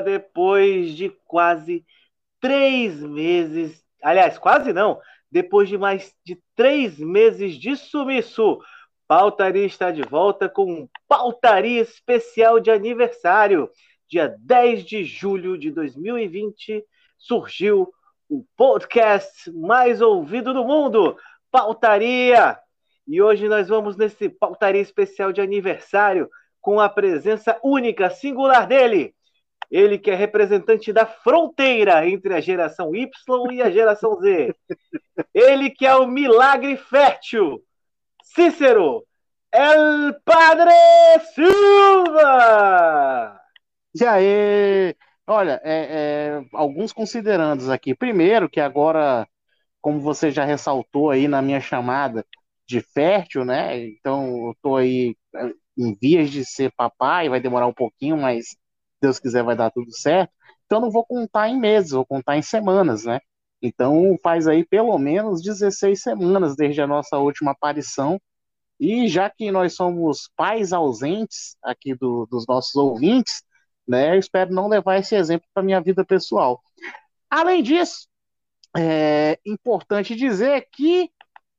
depois de quase três meses. Aliás, quase não. Depois de mais de três meses de sumiço, Pautaria está de volta com um Pautaria especial de aniversário. Dia 10 de julho de 2020 surgiu o podcast mais ouvido do mundo, Pautaria. E hoje nós vamos nesse Pautaria especial de aniversário com a presença única, singular dele. Ele que é representante da fronteira entre a geração Y e a geração Z. Ele que é o milagre fértil. Cícero, El Padre Silva! E aí? Olha, é, é, alguns considerandos aqui. Primeiro, que agora, como você já ressaltou aí na minha chamada de fértil, né? Então, eu tô aí em vias de ser papai, vai demorar um pouquinho, mas Deus quiser vai dar tudo certo. Então não vou contar em meses, vou contar em semanas, né? Então faz aí pelo menos 16 semanas desde a nossa última aparição. E já que nós somos pais ausentes aqui do, dos nossos ouvintes, né? Eu espero não levar esse exemplo para minha vida pessoal. Além disso, é importante dizer que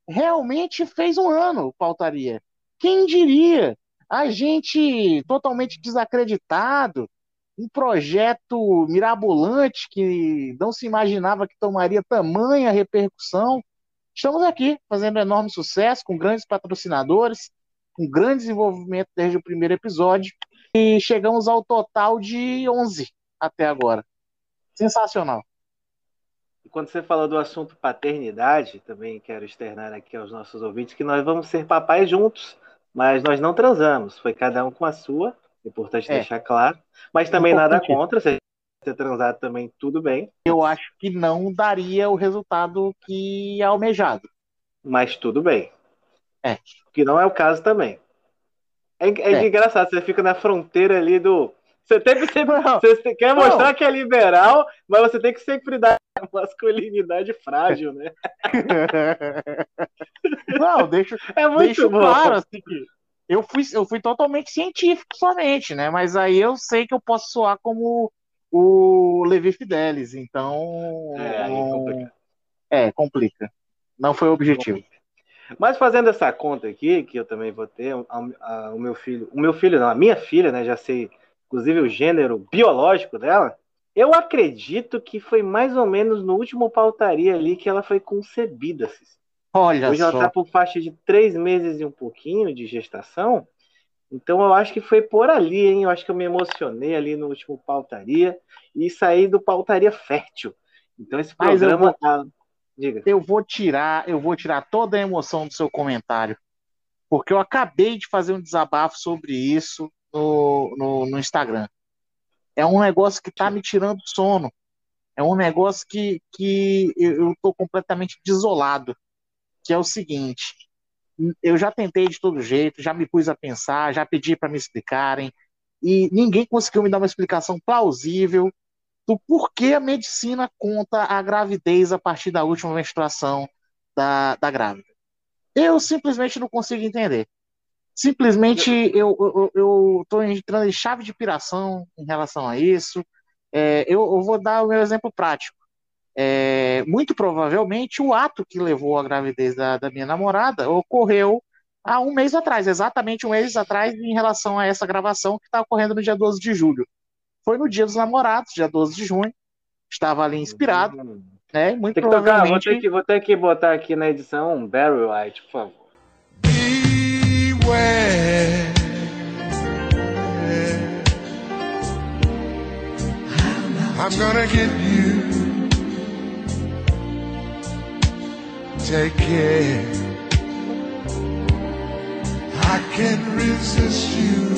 realmente fez um ano, pautaria. Quem diria? a gente totalmente desacreditado, um projeto mirabolante que não se imaginava que tomaria tamanha repercussão. Estamos aqui fazendo enorme sucesso, com grandes patrocinadores, com grande desenvolvimento desde o primeiro episódio, e chegamos ao total de 11 até agora. Sensacional. E quando você falou do assunto paternidade, também quero externar aqui aos nossos ouvintes que nós vamos ser papais juntos mas nós não transamos, foi cada um com a sua, importante é. deixar claro. Mas também nada contra, se ter transado também, tudo bem. Eu acho que não daria o resultado que é almejado. Mas tudo bem. É. Que não é o caso também. É, é, é. engraçado, você fica na fronteira ali do. Você tem que sempre. Você quer mostrar não. que é liberal, mas você tem que sempre dar masculinidade frágil, né? Não, deixa, é muito deixa claro assim que eu fui, eu fui totalmente científico somente, né? Mas aí eu sei que eu posso soar como o Levi Fidelis, então. É, complica. É, complica. Não foi o objetivo. Mas fazendo essa conta aqui, que eu também vou ter, a, a, o meu filho, o meu filho, não, a minha filha, né? Já sei, inclusive, o gênero biológico dela. Eu acredito que foi mais ou menos no último pautaria ali que ela foi concebida. Olha Hoje só. ela está por faixa de três meses e um pouquinho de gestação. Então eu acho que foi por ali, hein? Eu acho que eu me emocionei ali no último pautaria e saí do pautaria fértil. Então esse programa. Eu vou, ah, diga. eu vou tirar, eu vou tirar toda a emoção do seu comentário. Porque eu acabei de fazer um desabafo sobre isso no, no, no Instagram. É um negócio que está me tirando sono. É um negócio que, que eu estou completamente desolado. Que é o seguinte: eu já tentei de todo jeito, já me pus a pensar, já pedi para me explicarem, e ninguém conseguiu me dar uma explicação plausível do porquê a medicina conta a gravidez a partir da última menstruação da, da grávida. Eu simplesmente não consigo entender. Simplesmente eu, tô entrando em chave de piração em relação a isso. É, eu, eu, vou dar o meu exemplo prático. É, muito provavelmente o ato que levou à gravidez da, da minha namorada ocorreu há um mês atrás, exatamente um mês atrás, em relação a essa gravação que está ocorrendo no dia 12 de julho. Foi no dia dos namorados, dia 12 de junho. Estava ali inspirado. Uhum. Né? Muito Tem que provavelmente... tocar, vou ter que, vou ter que botar aqui na edição Barry White, por favor. Beware. I'm gonna get you. Take care. I can't resist you.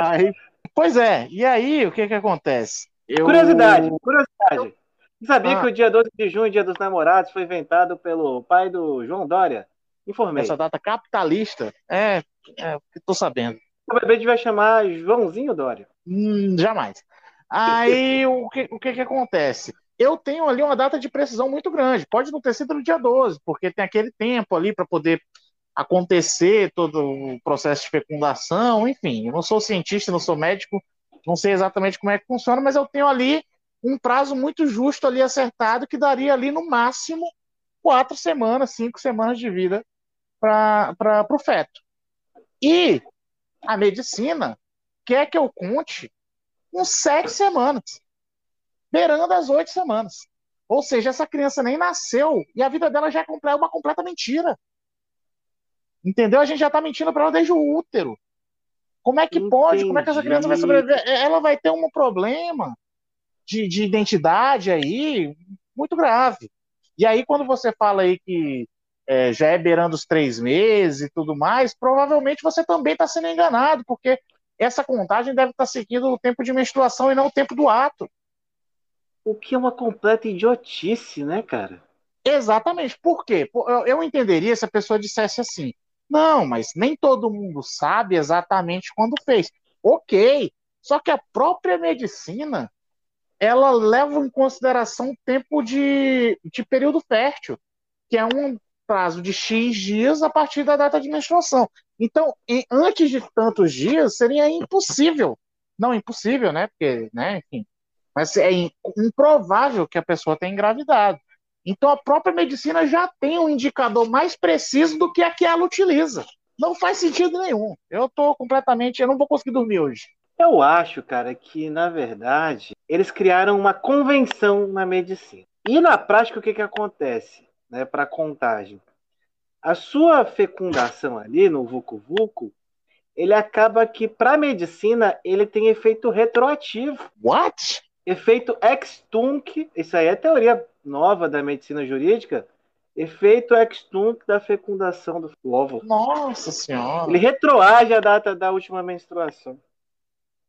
aí, pois é, e aí o que que acontece? Eu... Curiosidade, curiosidade. Você sabia ah. que o dia 12 de junho, dia dos namorados, foi inventado pelo pai do João Dória? Informei. Essa data capitalista? É, é tô sabendo. O bebê vai chamar Joãozinho Dória. Hum, jamais. Aí o, que, o que que acontece? Eu tenho ali uma data de precisão muito grande. Pode não ter sido no dia 12, porque tem aquele tempo ali para poder acontecer todo o processo de fecundação, enfim. Eu não sou cientista, não sou médico, não sei exatamente como é que funciona, mas eu tenho ali um prazo muito justo ali acertado que daria ali no máximo quatro semanas, cinco semanas de vida para o feto. E a medicina quer que eu conte com sete semanas, beirando as oito semanas. Ou seja, essa criança nem nasceu e a vida dela já é uma completa mentira. Entendeu? A gente já está mentindo para ela desde o útero. Como é que Entendi. pode? Como é que essa criança vai sobreviver? É, ela vai ter um problema de, de identidade aí muito grave. E aí, quando você fala aí que é, já é beirando os três meses e tudo mais, provavelmente você também está sendo enganado, porque essa contagem deve estar tá seguindo o tempo de menstruação e não o tempo do ato. O que é uma completa idiotice, né, cara? Exatamente. Por quê? Eu entenderia se a pessoa dissesse assim: não, mas nem todo mundo sabe exatamente quando fez. Ok. Só que a própria medicina ela leva em consideração o tempo de, de período fértil, que é um prazo de X dias a partir da data de menstruação. Então, antes de tantos dias, seria impossível. Não impossível, né? Porque, né, enfim. Mas é improvável que a pessoa tenha engravidado. Então a própria medicina já tem um indicador mais preciso do que a que ela utiliza. Não faz sentido nenhum. Eu tô completamente, eu não vou conseguir dormir hoje. Eu acho, cara, que na verdade eles criaram uma convenção na medicina. E na prática o que que acontece, né, para contagem? A sua fecundação ali no vucu vucu, ele acaba que para medicina ele tem efeito retroativo. What? Efeito ex-tunc, isso aí é teoria nova da medicina jurídica, efeito ex-tunc da fecundação do óvulo. Nossa senhora! Ele retroage a data da última menstruação.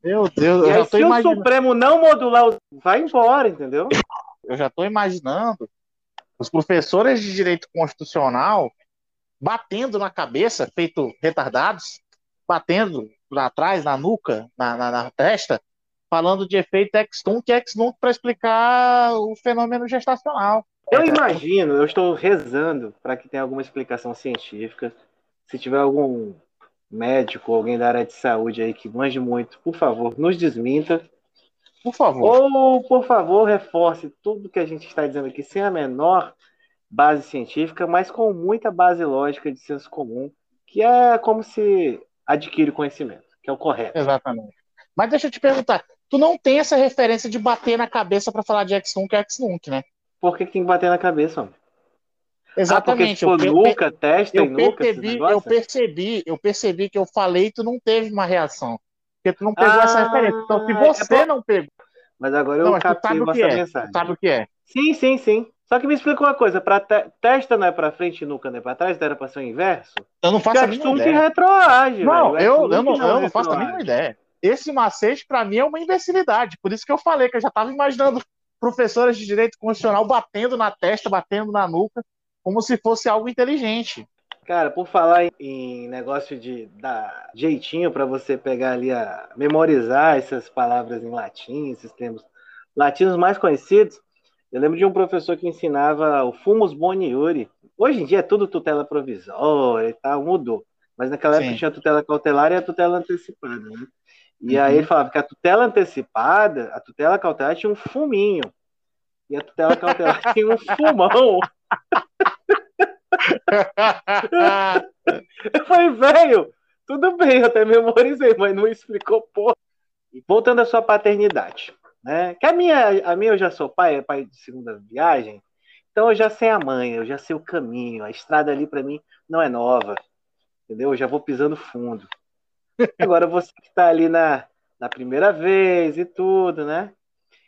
Meu Deus, e aí, se imaginando... o Supremo não modular, vai embora, entendeu? Eu já estou imaginando os professores de direito constitucional batendo na cabeça, feito retardados, batendo lá atrás, na nuca, na, na, na testa, falando de efeito ex-tunc e ex-nunc para explicar o fenômeno gestacional. Eu imagino, eu estou rezando para que tenha alguma explicação científica. Se tiver algum médico, alguém da área de saúde aí que manje muito, por favor, nos desminta. Por favor. Ou, por favor, reforce tudo que a gente está dizendo aqui sem a menor base científica, mas com muita base lógica de senso comum, que é como se adquire conhecimento, que é o correto. Exatamente. Mas deixa eu te perguntar, tu não tem essa referência de bater na cabeça para falar de X1 que é X-Nunc, né? Por que, que, tem que bater na cabeça, mano? Exatamente. Ah, porque, tipo, eu, nuca, testa eu e nuca, percebi, eu percebi, eu percebi que eu falei e tu não teve uma reação. Porque tu não pegou ah, essa referência. Então, se é você é não pegou. Mas agora eu não, captei essa é. mensagem. sabe o que é? Sim, sim, sim. Só que me explica uma coisa, para te... testa não é para frente e nuca não é para trás, era para ser o inverso? Eu não faço a mínima ideia. retroage, Não, eu, eu, não, eu não faço a mínima ideia esse macete, para mim, é uma imbecilidade. Por isso que eu falei que eu já estava imaginando professoras de direito constitucional batendo na testa, batendo na nuca, como se fosse algo inteligente. Cara, por falar em negócio de dar jeitinho para você pegar ali a memorizar essas palavras em latim, esses termos latinos mais conhecidos, eu lembro de um professor que ensinava o fumus boniuri. Hoje em dia é tudo tutela provisória e tal, mudou. Mas naquela Sim. época tinha a tutela cautelar e a tutela antecipada, né? E uhum. aí ele falava que a tutela antecipada, a tutela cautelar tinha um fuminho. E a tutela cautelar tinha um fumão. eu falei, velho, tudo bem, eu até memorizei, mas não explicou porra. E voltando à sua paternidade, né? Que a minha, a minha eu já sou pai, é pai de segunda viagem, então eu já sei a mãe, eu já sei o caminho, a estrada ali para mim não é nova, entendeu? Eu já vou pisando fundo. Agora você que está ali na, na primeira vez e tudo, né?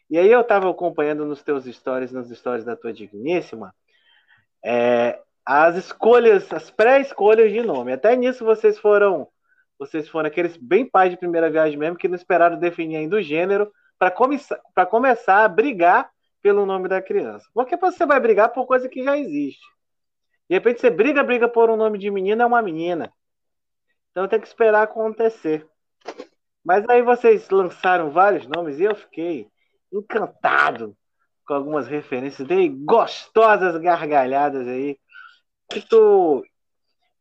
E aí eu estava acompanhando nos teus stories, nos stories da tua digníssima, é, as escolhas, as pré-escolhas de nome. Até nisso vocês foram, vocês foram aqueles bem pais de primeira viagem mesmo que não esperaram definir ainda o gênero para começar, começar a brigar pelo nome da criança. Porque você vai brigar por coisa que já existe. De repente você briga, briga por um nome de menina, é uma menina. Então tem que esperar acontecer. Mas aí vocês lançaram vários nomes e eu fiquei encantado com algumas referências, dei gostosas gargalhadas aí. E tu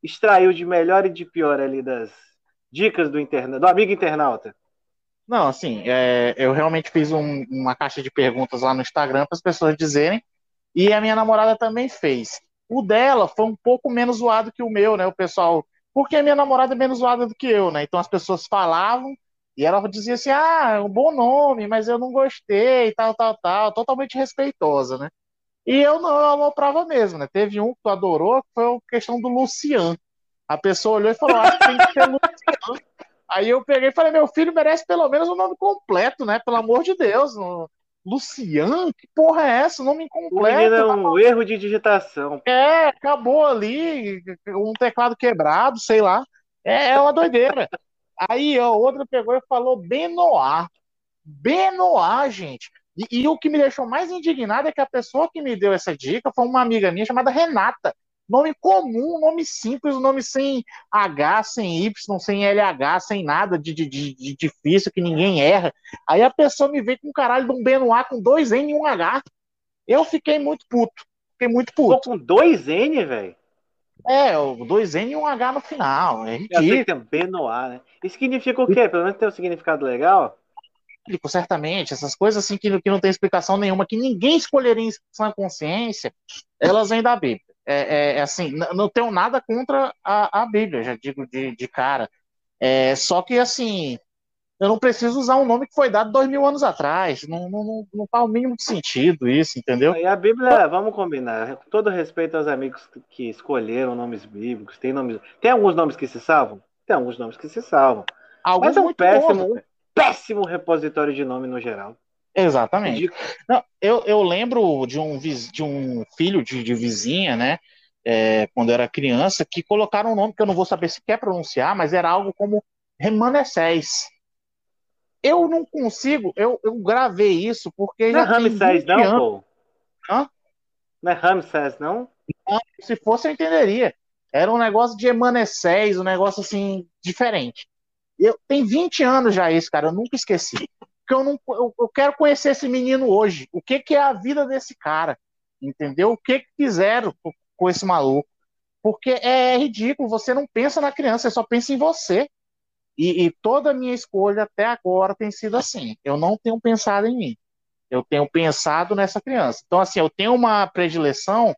extraiu de melhor e de pior ali das dicas do, interna... do amigo internauta? Não, assim, é, eu realmente fiz um, uma caixa de perguntas lá no Instagram para as pessoas dizerem, e a minha namorada também fez. O dela foi um pouco menos zoado que o meu, né? O pessoal. Porque minha namorada é menos zoada do que eu, né? Então as pessoas falavam e ela dizia assim: ah, é um bom nome, mas eu não gostei, tal, tal, tal, totalmente respeitosa, né? E eu não, eu aloprava mesmo, né? Teve um que tu adorou, que foi a questão do Lucian. A pessoa olhou e falou: acho que tem que ser Lucian. Aí eu peguei e falei: meu filho merece pelo menos o nome completo, né? Pelo amor de Deus. Não... Lucian? Que porra é essa? O nome incompleto. É um erro de digitação. É, acabou ali, um teclado quebrado, sei lá. É, é uma doideira. Aí ó, outra pegou e falou Benoit. Benoit, gente. E, e, o que me deixou mais indignado é que a pessoa que me deu essa dica foi uma amiga minha chamada Renata. Nome comum, nome simples, nome sem H, sem Y, sem LH, sem nada de, de, de, difícil, que ninguém erra. Aí a pessoa me veio com um caralho de um Benoit com dois N e um H. Eu fiquei muito puto. Fiquei muito puto. Tô com dois N, velho? É, dois N e um H no final. É ridículo. Eu sei que tem Benoit, né? Isso significa o quê? Pelo menos tem um significado legal? certamente, essas coisas assim que, que não tem explicação nenhuma, que ninguém escolheria em sã consciência, elas vêm da Bíblia. É, é, é assim, não tenho nada contra a, a Bíblia, já digo de, de cara. É, só que assim, eu não preciso usar um nome que foi dado dois mil anos atrás. Não, não, não, não faz o mínimo de sentido isso, entendeu? E a Bíblia, vamos combinar, todo respeito aos amigos que escolheram nomes bíblicos, tem nomes. Tem alguns nomes que se salvam? Tem alguns nomes que se salvam. Alguns Mas é um péssimo, bons, um péssimo repositório de nome no geral. Exatamente. Não, eu, eu lembro de um, de um filho de, de vizinha, né? É, quando eu era criança, que colocaram um nome que eu não vou saber se quer pronunciar, mas era algo como Remanescés. Eu não consigo, eu, eu gravei isso porque. Não é Ramsés, não, pô. Hã? Não é Ramsés, não? não? Se fosse, eu entenderia. Era um negócio de Emanesés, um negócio assim, diferente. Eu, tem 20 anos já isso, cara, eu nunca esqueci. Porque eu, não, eu, eu quero conhecer esse menino hoje. O que, que é a vida desse cara? Entendeu? O que, que fizeram com, esse maluco? Porque é ridículo, você não pensa na criança, você só pensa em você. E, e, toda a minha escolha até agora tem sido assim. Eu não tenho pensado em mim. Eu tenho pensado nessa criança. Então, assim, eu tenho uma predileção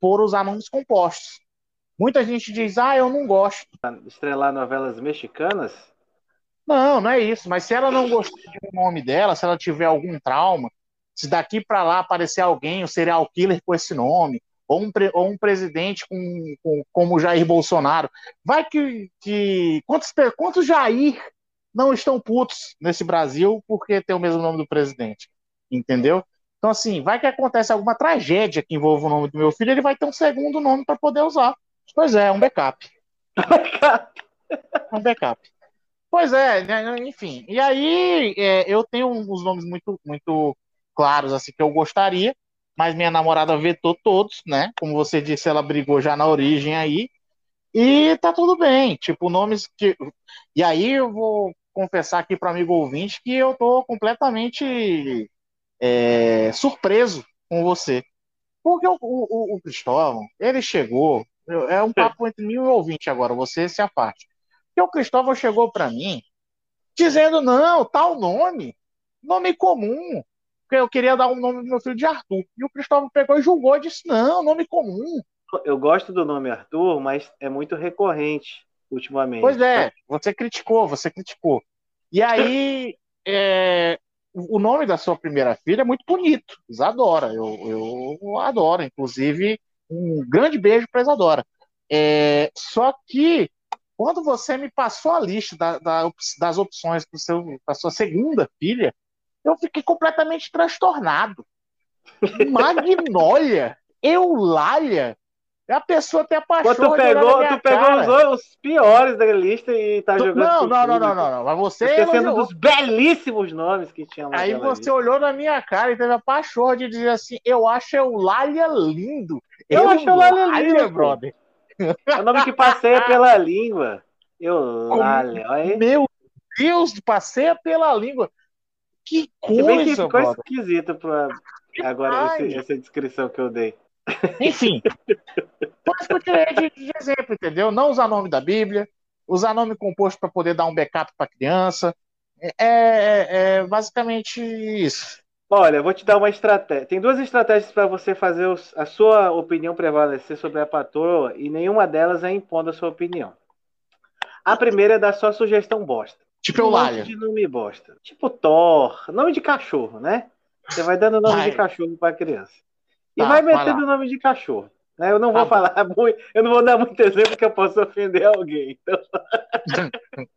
por usar nomes compostos. Muita gente diz, ah, eu não gosto. Estrelar novelas mexicanas? Não, não é isso. Mas se ela não gostar do nome dela, se ela tiver algum trauma, se daqui para lá aparecer alguém, um serial killer com esse nome, ou um, ou um presidente com, com, como Jair Bolsonaro. Vai que. que quantos, quantos Jair não estão putos nesse Brasil porque tem o mesmo nome do presidente? Entendeu? Então, assim, vai que acontece alguma tragédia que envolva o nome do meu filho, ele vai ter um segundo nome para poder usar. Pois é, um backup. um backup. Pois é, né, enfim. E aí, é, eu tenho uns nomes muito, muito claros, assim, que eu gostaria mas minha namorada vetou todos, né? Como você disse, ela brigou já na origem aí. E tá tudo bem. Tipo, nomes que. E aí eu vou confessar aqui para amigo ouvinte que eu tô completamente é, surpreso com você. Porque o, o, o, Cristóvão, ele chegou. É um papo entre mim e o ouvinte agora, você se parte. Porque o Cristóvão chegou para mim dizendo: não, tal nome, nome comum, porque eu queria dar um nome pro meu filho de Arthur. E o Cristóvão pegou e julgou e disse: não, nome comum. Eu gosto do nome Arthur, mas é muito recorrente ultimamente. Pois é, você criticou, você criticou. E aí, é, o nome da sua primeira filha é muito bonito, Isadora. Eu, eu adoro, inclusive, um grande beijo para Isadora. É, só que, quando você me passou a lista da, da, das opções para sua segunda filha, eu fiquei completamente transtornado. Magnólia, Eulália, a pessoa tem a paixão. tu pegou, tu pegou os, piores da lista e tá jogando. Não, não, não, não, não, não, Mas você. Esquecendo dos belíssimos nomes que tinha lá. Aí você olhou na minha cara e teve a paixão de dizer assim: eu acho Eulália lindo. Eu, eu acho Eulália lindo, brother. É o nome que passeia pela língua. Olha aí. Meu Deus, passeia pela língua. Que coisa, Se bem que ficou esquisito pra agora esse, essa descrição que eu dei. Enfim. Que eu tirei de, de exemplo, entendeu? Não usar nome da Bíblia, usar nome composto para poder dar um backup para criança. É, é, é, basicamente isso. Olha, eu vou te dar uma estratégia. Tem duas estratégias para você fazer os, a sua opinião prevalecer sobre a patroa e nenhuma delas é impondo a sua opinião. A primeira é dar sua sugestão bosta. Tipo Eulália. de nome bosta. Tipo Thor, nome de cachorro, né? Você vai dando nome vai. de cachorro para criança. E tá, vai metendo nome de cachorro. Né? Eu não vou tá falar muito, eu não vou dar muito exemplo que eu possa ofender alguém. Então...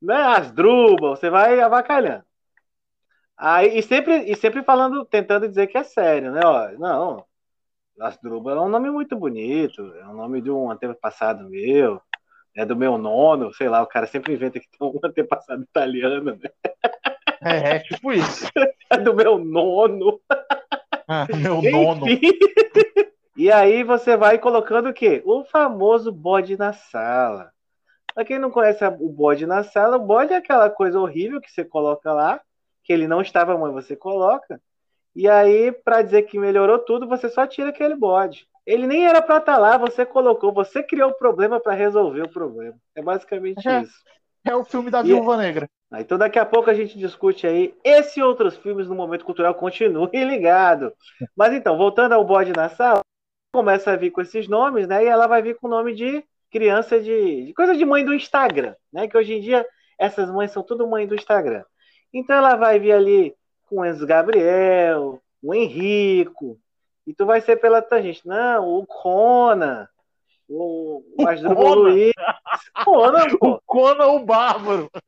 né? As drubas, você vai avacalhando. Aí, e, sempre, e sempre falando, tentando dizer que é sério, né? Ó, não, Asdrubal é um nome muito bonito, é um nome de um antepassado meu, é do meu nono, sei lá, o cara sempre inventa que tem um antepassado italiano, né? É, é tipo isso. É do meu nono. Ah, meu nono. E aí você vai colocando o quê? O famoso bode na sala. Pra quem não conhece o bode na sala, o bode é aquela coisa horrível que você coloca lá, que ele não estava, mas você coloca. E aí, para dizer que melhorou tudo, você só tira aquele bode. Ele nem era para estar tá lá, você colocou, você criou o problema para resolver o problema. É basicamente é, isso. É o filme da Viúva e, Negra. Então daqui a pouco a gente discute aí esse e outros filmes no momento cultural. Continue ligado. Mas então, voltando ao bode na sala, começa a vir com esses nomes, né? E ela vai vir com o nome de criança de, de coisa de mãe do Instagram, né? Que hoje em dia essas mães são tudo mãe do Instagram. Então ela vai vir ali com o Enzo Gabriel, o Henrico, e tu vai ser pela tangente. Não, o Conan, o, o Asdrubal Luiz. Conan. O Conan, o Bárbaro.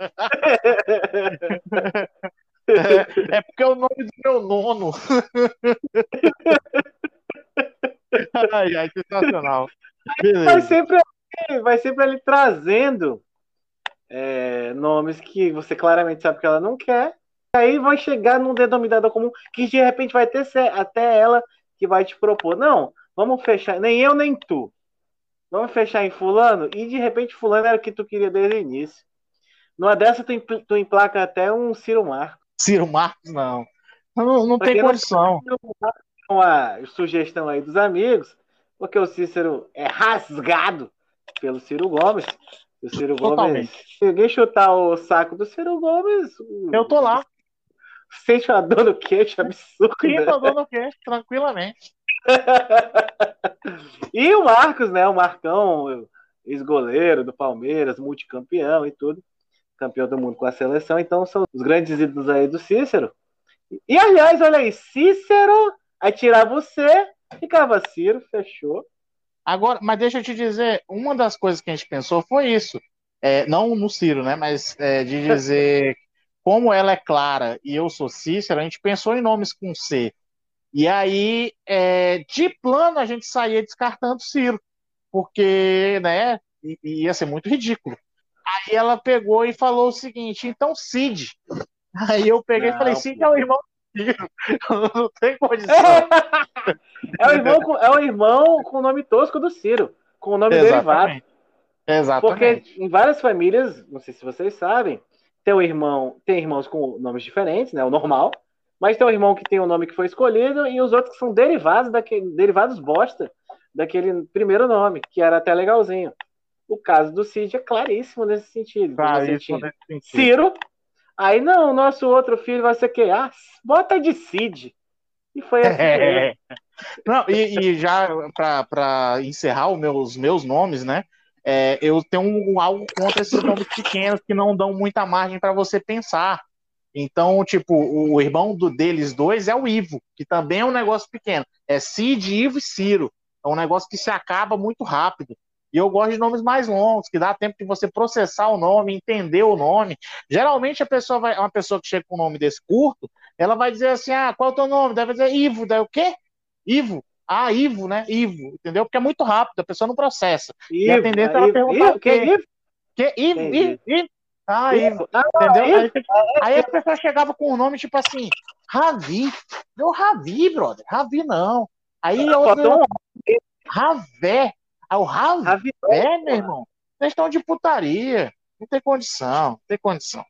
é, é porque é o nome do meu nono. ai, ai, sensacional. Vai sempre, vai sempre ali trazendo é, nomes que você claramente sabe que ela não quer. Aí vai chegar num denominador comum que de repente vai ter até ela que vai te propor. Não, vamos fechar, nem eu nem tu. Vamos fechar em fulano e de repente fulano era o que tu queria desde o início. Numa dessa tu, tu emplaca até um Ciro Marcos. Ciro Marcos, não. Não, não tem condição. Uma sugestão aí dos amigos, porque o Cícero é rasgado pelo Ciro Gomes. O Ciro Totalmente. Gomes. Se alguém chutar o saco do Ciro Gomes. Eu tô lá. Sente uma dor no queixo absurda. Sinto a dor no queixo, tranquilamente. e o Marcos, né? O Marcão, ex-goleiro do Palmeiras, multicampeão e tudo. Campeão do mundo com a seleção. Então são os grandes ídolos aí do Cícero. E aliás, olha aí, Cícero, aí tirar você, ficava Ciro, fechou. Agora, mas deixa eu te dizer, uma das coisas que a gente pensou foi isso. É, não no Ciro, né? Mas é, de dizer como ela é Clara e eu sou Cícero, a gente pensou em nomes com C. E aí, é, de plano, a gente saía descartando Ciro, porque, né, ia ser muito ridículo. Aí ela pegou e falou o seguinte: então Cid. Aí eu peguei não, e falei: Cid é o irmão Não tem condição. É o, irmão com, é o irmão com o nome tosco do Ciro, com o nome Exatamente. derivado. Exatamente. Porque em várias famílias, não sei se vocês sabem, tem um irmão, tem irmãos com nomes diferentes, né? O normal. Mas tem um irmão que tem o um nome que foi escolhido e os outros que são derivados daquele, derivados bosta daquele primeiro nome, que era até legalzinho. O caso do Cid é claríssimo nesse sentido. Claríssimo nesse sentido. Ciro Aí, não, nosso outro filho vai ser que? Ah, bota de Cid. E foi assim. É. Não, e, e já para encerrar os meus, meus nomes, né? É, eu tenho um, algo contra esses nomes pequenos que não dão muita margem para você pensar. Então, tipo, o irmão do, deles dois é o Ivo, que também é um negócio pequeno. É Cid, Ivo e Ciro. É um negócio que se acaba muito rápido. E eu gosto de nomes mais longos, que dá tempo de você processar o nome, entender o nome. Geralmente a pessoa vai, uma pessoa que chega com um nome desse curto, ela vai dizer assim: "Ah, qual é o teu nome?" Deve dizer Ivo, daí o quê? Ivo. Ah, Ivo, né? Ivo, entendeu? Porque é muito rápido, a pessoa não processa. Ivo, e a tendência é ela perguntar Ivo, o quê? Ivo? Que Ivo, Ivo, Ivo. Ah, Ivo. Ah, entendeu? Aí, aí, a pessoa chegava com um nome tipo assim, Ravi. Deu Ravi, brother. Ravi não. Aí outro. Ravé. Ah, o Ravi, é, meu irmão. Vocês estão de putaria. Não tem condição, não tem condição.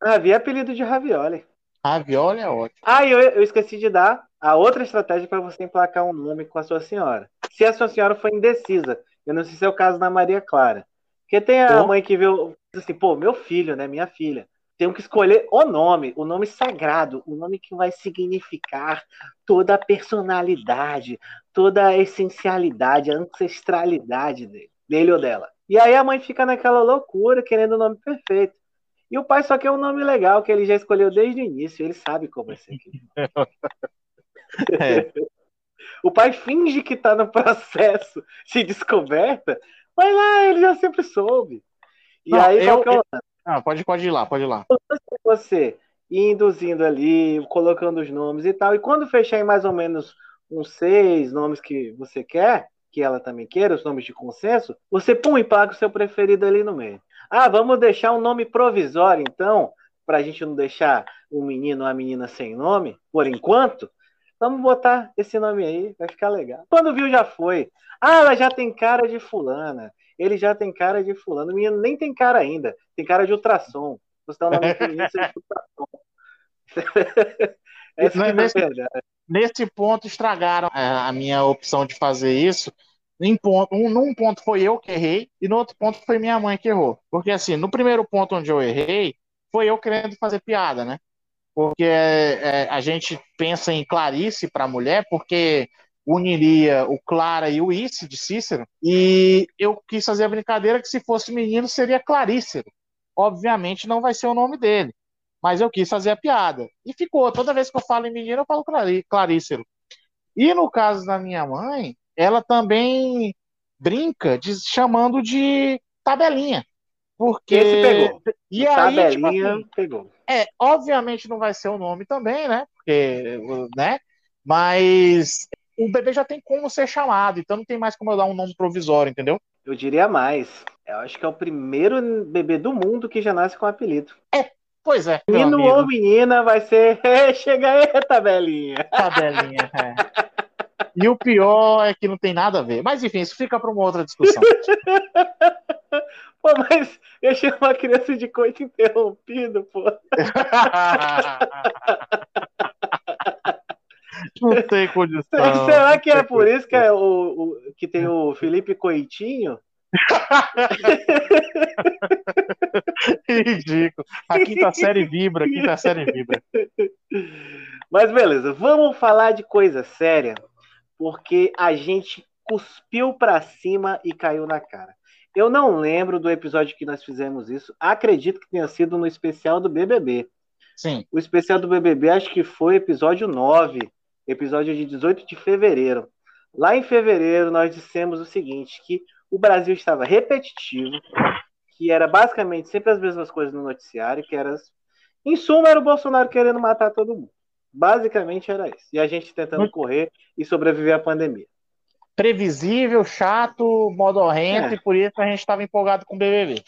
Ravi é apelido de Ravioli. Ravioli é ótimo. Ah, eu, eu esqueci de dar a outra estratégia para você emplacar um nome com a sua senhora. Se a sua senhora for indecisa, eu não sei se é o caso da Maria Clara. Porque tem a Pô. mãe que vê o- assim, pô, meu filho, né, minha filha. Tem que escolher o nome, o nome sagrado, o nome que vai significar toda a personalidade, toda a essencialidade, a ancestralidade dele, dele ou dela. E aí a mãe fica naquela loucura, querendo o nome perfeito. E o pai só quer um nome legal, que ele já escolheu desde o início, ele sabe como vai ser aquilo. É. O pai finge que tá no processo de descoberta, mas lá ele já sempre soube. E Não, aí, eu- é o Ah, pode, pode ir lá, pode ir lá. você induzindo ali, colocando os nomes e tal. E quando fechar em mais ou menos uns seis nomes que você quer, que ela também queira, os nomes de consenso, você pum e paga o seu preferido ali no meio. Ah, vamos deixar um nome provisório, então, para a gente não deixar um menino ou uma menina sem nome, por enquanto. Vamos botar esse nome aí, vai ficar legal. Quando viu, já foi. Ah, ela já tem cara de fulana. Ele já tem cara de fulano. O menino nem tem cara ainda. Tem cara de ultrassom. Você dá o nome feminino, você é ultrassom. Essa é é nesse- verdade. Nesse ponto, estragaram é, a minha opção de fazer isso. Em ponto, um, num ponto foi eu que errei, e no outro ponto foi minha mãe que errou. Porque, assim, no primeiro ponto onde eu errei, foi eu querendo fazer piada, né? Porque é, a gente pensa em Clarice para mulher, porque uniria o Clara e o Isse de Cícero, e eu quis fazer a brincadeira que se fosse menino seria Clarícero. Obviamente não vai ser o nome dele, mas eu quis fazer a piada. E ficou, toda vez que eu falo em menino, eu falo Clarí- Clarícero. E no caso da minha mãe, ela também brinca de, chamando de tabelinha. Porque. Esse pegou. E aí, tipo Tabelinha assim, pegou. é, obviamente não vai ser o nome também, né? Porque, né? Mas o bebê já tem como ser chamado, então não tem mais como eu dar um nome provisório, entendeu? Eu diria mais. Eu acho que é o primeiro bebê do mundo que já nasce com apelido. Pois é, Menino ou menina vai ser. Chega aí, tabelinha. tabelinha. é. E o pior é que não tem nada a ver. Mas enfim, isso fica para uma outra discussão. Pô, mas eu chamo uma criança de coito interrompido, pô. Não tem condição. Será que é por isso que, é o, o- que tem o Felipe Coitinho? Ridículo. A quinta série vibra, a quinta série vibra. Mas beleza, vamos falar de coisa séria, porque a gente cuspiu pra cima e caiu na cara. Eu não lembro do episódio que nós fizemos isso. Acredito que tenha sido no especial do BBB. Sim, O especial do BBB acho que foi episódio 9, episódio de 18 de fevereiro. Lá em fevereiro nós dissemos o seguinte, que o Brasil estava repetitivo, que era basicamente sempre as mesmas coisas no noticiário, que era em suma era o Bolsonaro querendo matar todo mundo. Basicamente era isso. E a gente tentando correr e sobreviver à pandemia. previsível, chato, modorrento, É. e por isso a gente estava empolgado com o BBB.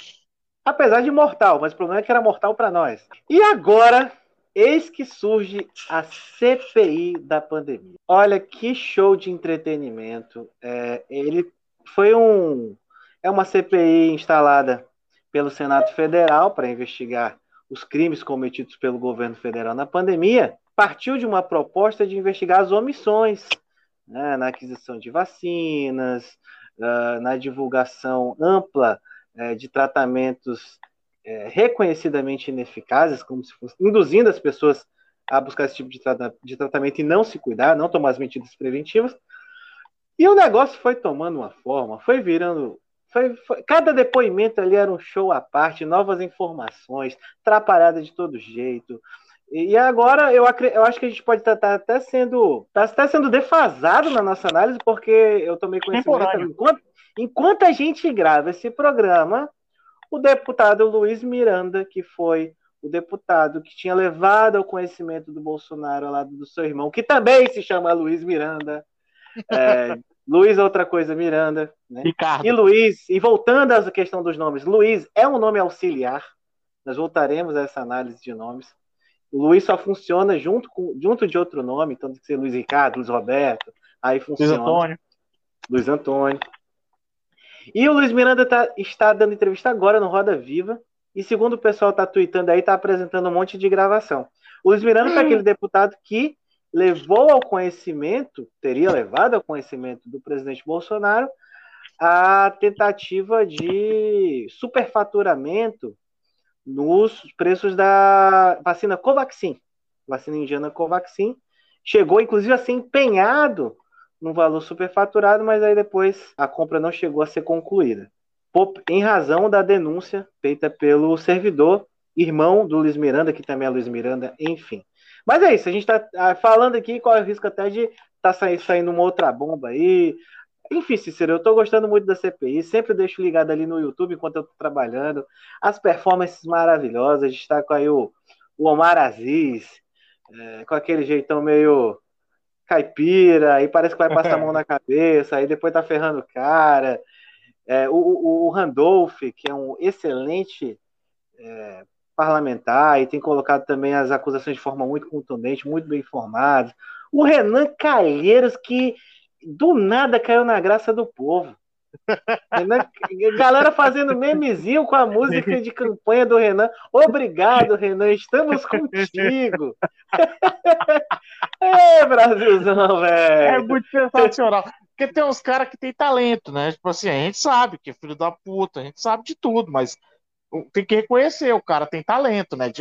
Apesar de mortal, mas o problema é que era mortal para nós. E agora, eis que surge a CPI da pandemia. Olha que show de entretenimento. É, ele foi um. É uma CPI instalada pelo Senado Federal para investigar os crimes cometidos pelo governo federal na pandemia. Partiu de uma proposta de investigar as omissões né, na aquisição de vacinas, ah, na divulgação ampla eh, de tratamentos eh, reconhecidamente ineficazes, como se fosse induzindo as pessoas a buscar esse tipo de, trata- de tratamento e não se cuidar, não tomar as medidas preventivas. E o negócio foi tomando uma forma, foi virando. Foi, foi- cada depoimento ali era um show à parte, novas informações, atrapalhada de todo jeito. E e agora eu, eu acho que a gente pode estar até sendo. Tá até sendo defasado na nossa análise, porque eu tomei conhecimento. Enquanto, enquanto a gente grava esse programa, o deputado Luiz Miranda, que foi o deputado que tinha levado ao conhecimento do Bolsonaro ao lado do seu irmão, que também se chama Luiz Miranda. É, Luiz é outra coisa, Miranda. Né? Ricardo, E Luiz, e voltando à questão dos nomes, Luiz é um nome auxiliar. Nós voltaremos a essa análise de nomes. O Luiz só funciona junto, com, junto de outro nome, então tem que ser Luiz Ricardo, Luiz Roberto, aí Luiz funciona. Antônio. Luiz Antônio. E o Luiz Miranda tá- está dando entrevista agora no Roda Viva, e segundo o pessoal está tweetando aí, está apresentando um monte de gravação. O Luiz Miranda foi aquele deputado que levou ao conhecimento, teria levado ao conhecimento do presidente Bolsonaro a tentativa de superfaturamento nos preços da vacina Covaxin, vacina indiana Covaxin, chegou inclusive a ser empenhado num valor superfaturado, mas aí depois a compra não chegou a ser concluída em razão da denúncia feita pelo servidor, irmão do Luiz Miranda, que também é Luiz Miranda, enfim. Mas é isso, a gente está ah, falando aqui, corre o risco até de tá saindo uma outra bomba aí. Enfim, Cícero, eu estou gostando muito da CPI, sempre deixo ligado ali no YouTube enquanto eu estou trabalhando. As performances maravilhosas, destaco aí o, o Omar Aziz, é, com aquele jeitão meio caipira, aí parece que vai passar a mão na cabeça, aí depois tá ferrando o cara. É, o, o, Randolph, que é um excelente é, parlamentar e tem colocado também as acusações de forma muito contundente, muito bem informada. O Renan Calheiros, que do nada caiu na graça do povo. Renan, galera fazendo memezinho com a música de campanha do Renan. Obrigado, Renan, estamos contigo. é, Brasilzão, velho. É muito sensacional. Porque tem uns caras que tem talento, né? Tipo assim, a gente sabe que é filho da puta, a gente sabe de tudo, mas tem que reconhecer, o cara tem talento, né?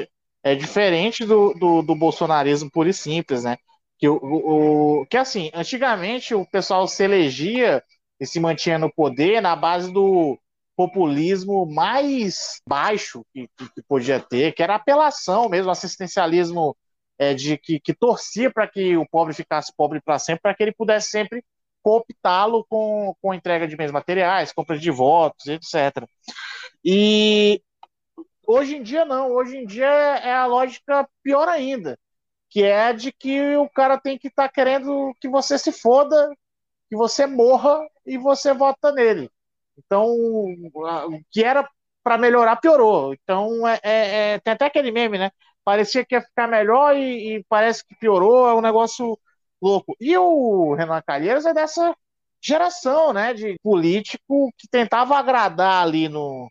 É diferente do, do, do bolsonarismo puro e simples, né? Que, o, o, que assim, antigamente o pessoal se elegia e se mantinha no poder na base do populismo mais baixo que, que, que podia ter, que era apelação mesmo, assistencialismo é, de que, que torcia para que o pobre ficasse pobre para sempre, para que ele pudesse sempre cooptá-lo com, com entrega de bens materiais, compra de votos, etc. E hoje em dia não, hoje em dia é a lógica pior ainda, que é de que o cara tem que estar tá querendo que você se foda, que você morra e você vota nele. Então, o que era para melhorar piorou. Então, é, é, é, tem até aquele meme, né? Parecia que ia ficar melhor e, e parece que piorou. É um negócio louco. E o Renan Calheiros é dessa geração, né, de político que tentava agradar ali no,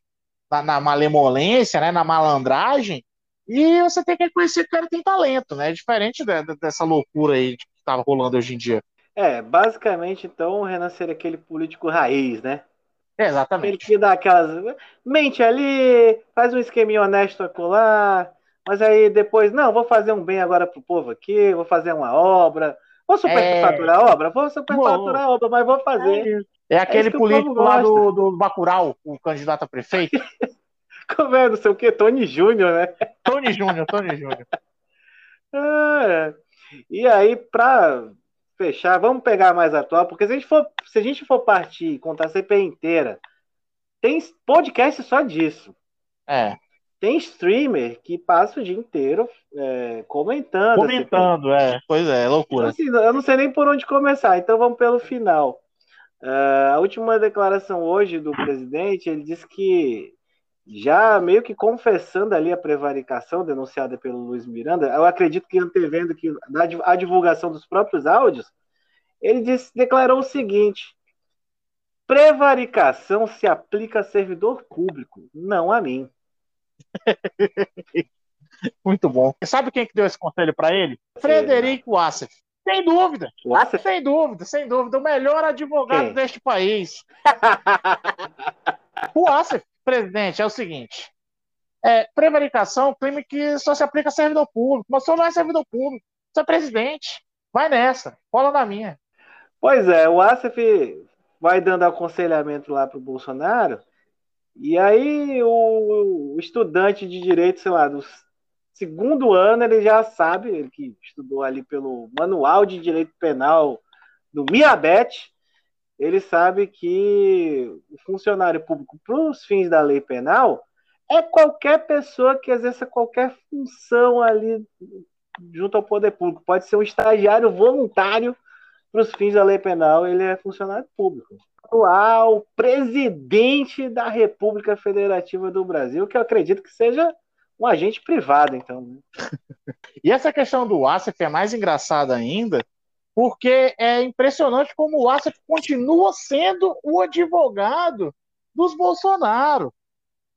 na, na malemolência, né, na malandragem, e você tem que reconhecer que o cara tem talento, né, diferente de, de, dessa loucura aí que estava rolando hoje em dia. É, basicamente, então, o Renan seria aquele político raiz, né? É, exatamente. Ele que dá aquelas. Mente ali, faz um esqueminho honesto acolá, mas aí depois, não, vou fazer um bem agora pro povo aqui, vou fazer uma obra, Vou superfaturar é... a obra? Vou superfaturar a obra, mas vou fazer. É, é aquele é político lá do, do Bacurau, o candidato a prefeito. Como é, não sei o que, Tony Júnior, né? Tony Júnior, Tony Júnior. É. E aí, para fechar, vamos pegar mais atual, porque se a gente for, se a gente for partir contar a CPI inteira, tem podcast só disso. É. Tem streamer que passa o dia inteiro é, comentando. Comentando, é. Pois é, é loucura. Então, assim, eu não sei nem por onde começar, então vamos pelo final. Uh, a última declaração hoje do presidente, ele disse que já meio que confessando ali a prevaricação denunciada pelo Luiz Miranda, eu acredito que antevendo que a divulgação dos próprios áudios, ele disse, declarou o seguinte: prevaricação se aplica a servidor público, não a mim. Muito bom. Sabe quem que deu esse conselho para ele? Frederico Assef. Sem dúvida. Assef? Sem dúvida, sem dúvida. O melhor advogado quem? deste país. o Assef, presidente, é o seguinte. É, prevaricação, crime que só se aplica a servidor público. Mas você não é servidor público. Você é presidente. Vai nessa. Cola na minha. Pois é, o Assef vai dando aconselhamento lá pro Bolsonaro e aí o, o, estudante de direito, sei lá, do segundo ano, ele já sabe, ele que estudou ali pelo Manual de Direito Penal do Miabete, ele sabe que o funcionário público, para os fins da lei penal, é qualquer pessoa que exerça qualquer função ali junto ao poder público. Pode ser um estagiário voluntário para os fins da lei penal, ele é funcionário público atual presidente da República Federativa do Brasil, que eu acredito que seja um agente privado, então. Né? e essa questão do Asif é mais engraçada ainda, porque é impressionante como o Asif continua sendo o advogado dos Bolsonaro.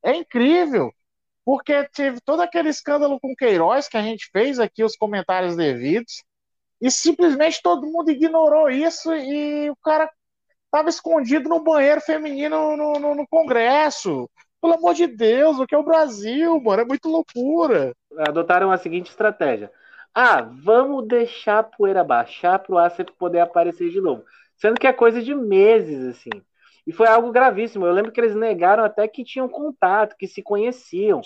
É incrível. porque teve todo aquele escândalo com Queiroz que a gente fez aqui os comentários devidos e simplesmente todo mundo ignorou isso e o cara estava escondido no banheiro feminino no, no, no, Congresso. Pelo amor de Deus, o que é o Brasil, mano? É muito loucura. Adotaram a seguinte estratégia. Ah, vamos deixar a poeira baixar para o Asset poder aparecer de novo. Sendo que é coisa de meses, assim. E foi algo gravíssimo. Eu lembro que eles negaram até que tinham contato, que se conheciam.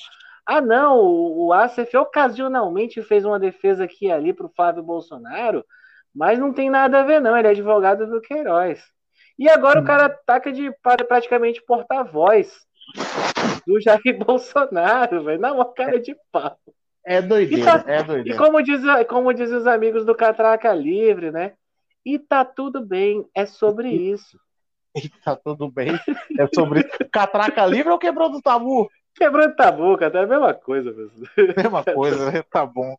Ah, não, o Asif ocasionalmente fez uma defesa aqui e ali para o Flávio Bolsonaro, mas não tem nada a ver, não. Ele é advogado do Queiroz. E agora hum. o cara ataca de praticamente porta-voz do Jair Bolsonaro, velho. Na uma cara de pau. É doideira, tá, é doideira. E como diz, como diz os amigos do Catraca Livre, né? E tá tudo bem, é sobre isso. E tá tudo bem. É sobre catraca livre ou quebrou do tabu? Quebrando tabu, cara, é a mesma coisa. Mesmo. Mesma coisa, né? tá bom.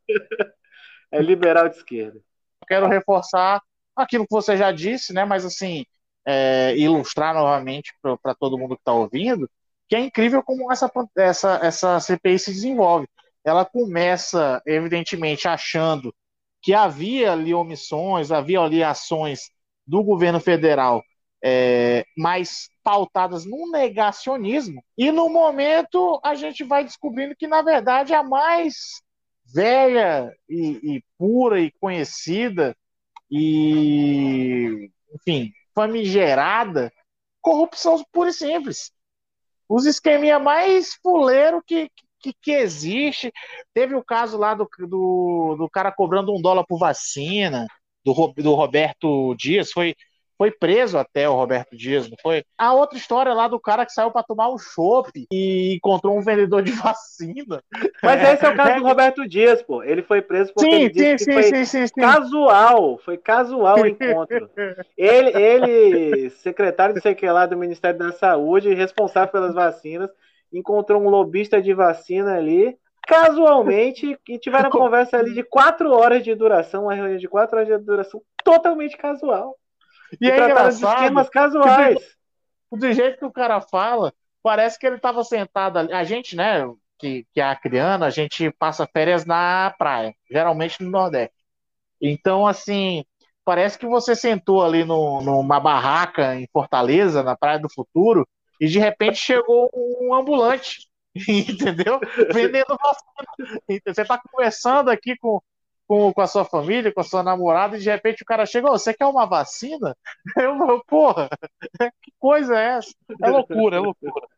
É liberal de esquerda. Quero reforçar aquilo que você já disse, né? Mas assim, é, ilustrar novamente para todo mundo que está ouvindo, que é incrível como essa, essa, essa CPI se desenvolve. Ela começa, evidentemente, achando que havia ali omissões, havia ali ações do governo federal é, mais pautadas num negacionismo, e no momento a gente vai descobrindo que, na verdade, a mais velha e, e pura e conhecida e, enfim, famigerada corrupção pura e simples. Os esqueminha mais fuleiro que, que, que, existe. Teve o caso lá do, do, do cara cobrando um dólar por vacina, do, do Roberto Dias, foi foi preso até o Roberto Dias, não foi? A outra história lá do cara que saiu para tomar um chopp e encontrou um vendedor de vacina. Mas esse é o caso do Roberto Dias, pô. Ele foi preso porque sim, ele disse sim, que sim, foi sim, sim, casual, foi casual o encontro. ele, ele, secretário de sei que lá do Ministério da Saúde, responsável pelas vacinas, encontrou um lobista de vacina ali casualmente e tiveram uma conversa ali de quatro horas de duração, uma reunião de quatro horas de duração totalmente casual. E, e é engraçado. esquemas casuais. Do, do jeito que o cara fala, parece que ele estava sentado ali. A gente, né, que, que é acriano, a gente passa férias na praia, geralmente no Nordeste. Então, assim, parece que você sentou ali no, numa barraca em Fortaleza, na Praia do Futuro, e de repente chegou um ambulante, entendeu? Vendendo vacina. Você está conversando aqui com, com, com a sua família, com a sua namorada, e de repente o cara chega, oh, você quer uma vacina? Eu, porra, que coisa é essa? É loucura, é loucura.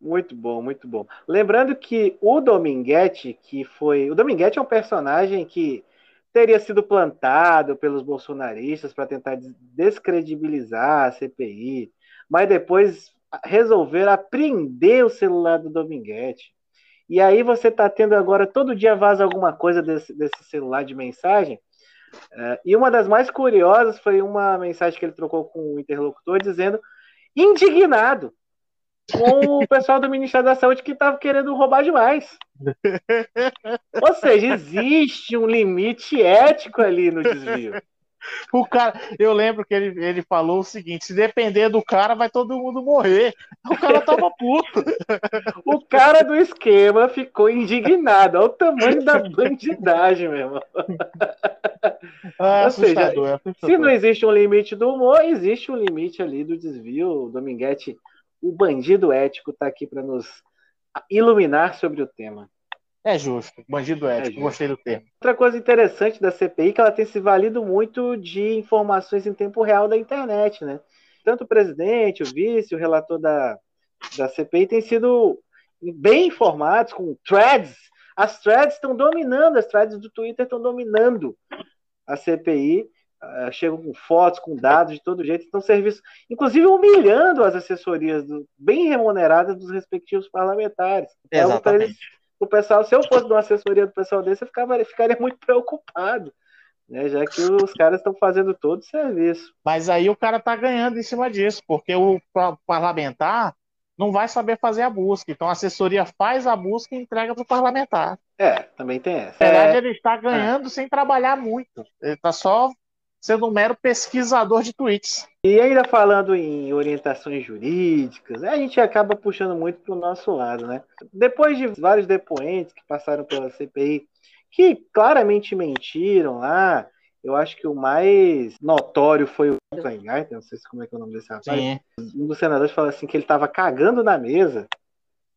Muito bom, muito bom. Lembrando que o Dominguete, que foi. O Dominguete é um personagem que teria sido plantado pelos bolsonaristas para tentar descredibilizar a CPI, mas depois resolveram apreender o celular do Dominguete. E aí você está tendo agora, todo dia vaza alguma coisa desse, desse celular de mensagem. Uh, e uma das mais curiosas foi uma mensagem que ele trocou com o interlocutor dizendo indignado com o pessoal do Ministério da Saúde que estava querendo roubar demais. Ou seja, existe um limite ético ali no desvio. O cara, eu lembro que ele, ele falou o seguinte: se depender do cara, vai todo mundo morrer. O cara tava puto. O cara do esquema ficou indignado. Olha o tamanho da bandidagem, meu irmão. Ah, Ou seja, é se não existe um limite do humor, existe um limite ali do desvio. Dominguete, o bandido ético, está aqui para nos iluminar sobre o tema. É justo, bandido é ético, é gostei do termo. Outra coisa interessante da CPI é que ela tem se valido muito de informações em tempo real da internet, né? Tanto o presidente, o vice, o relator da, da CPI têm sido bem informados com threads. As threads estão dominando, as threads do Twitter estão dominando a CPI. Uh, chegam com fotos, com dados de todo jeito, estão serviço, inclusive humilhando as assessorias do, bem remuneradas dos respectivos parlamentares. Exatamente o pessoal, se eu fosse de uma assessoria do pessoal desse, eu ficava, ficaria muito preocupado. Né, já que os caras estão fazendo todo o serviço. Mas aí o cara está ganhando em cima disso, porque o parlamentar não vai saber fazer a busca. Então a assessoria faz a busca e entrega para o parlamentar. É, também tem essa. Na verdade, é... ele está ganhando é. sem trabalhar muito. Ele está só sendo um mero pesquisador de tweets. E ainda falando em orientações jurídicas, a gente acaba puxando muito para o nosso lado, né? Depois de vários depoentes que passaram pela CPI, que claramente mentiram lá, eu acho que o mais notório foi o Weingarten, não sei como é que é o nome desse rapaz. Sim. Um dos senadores falou assim que ele estava cagando na mesa.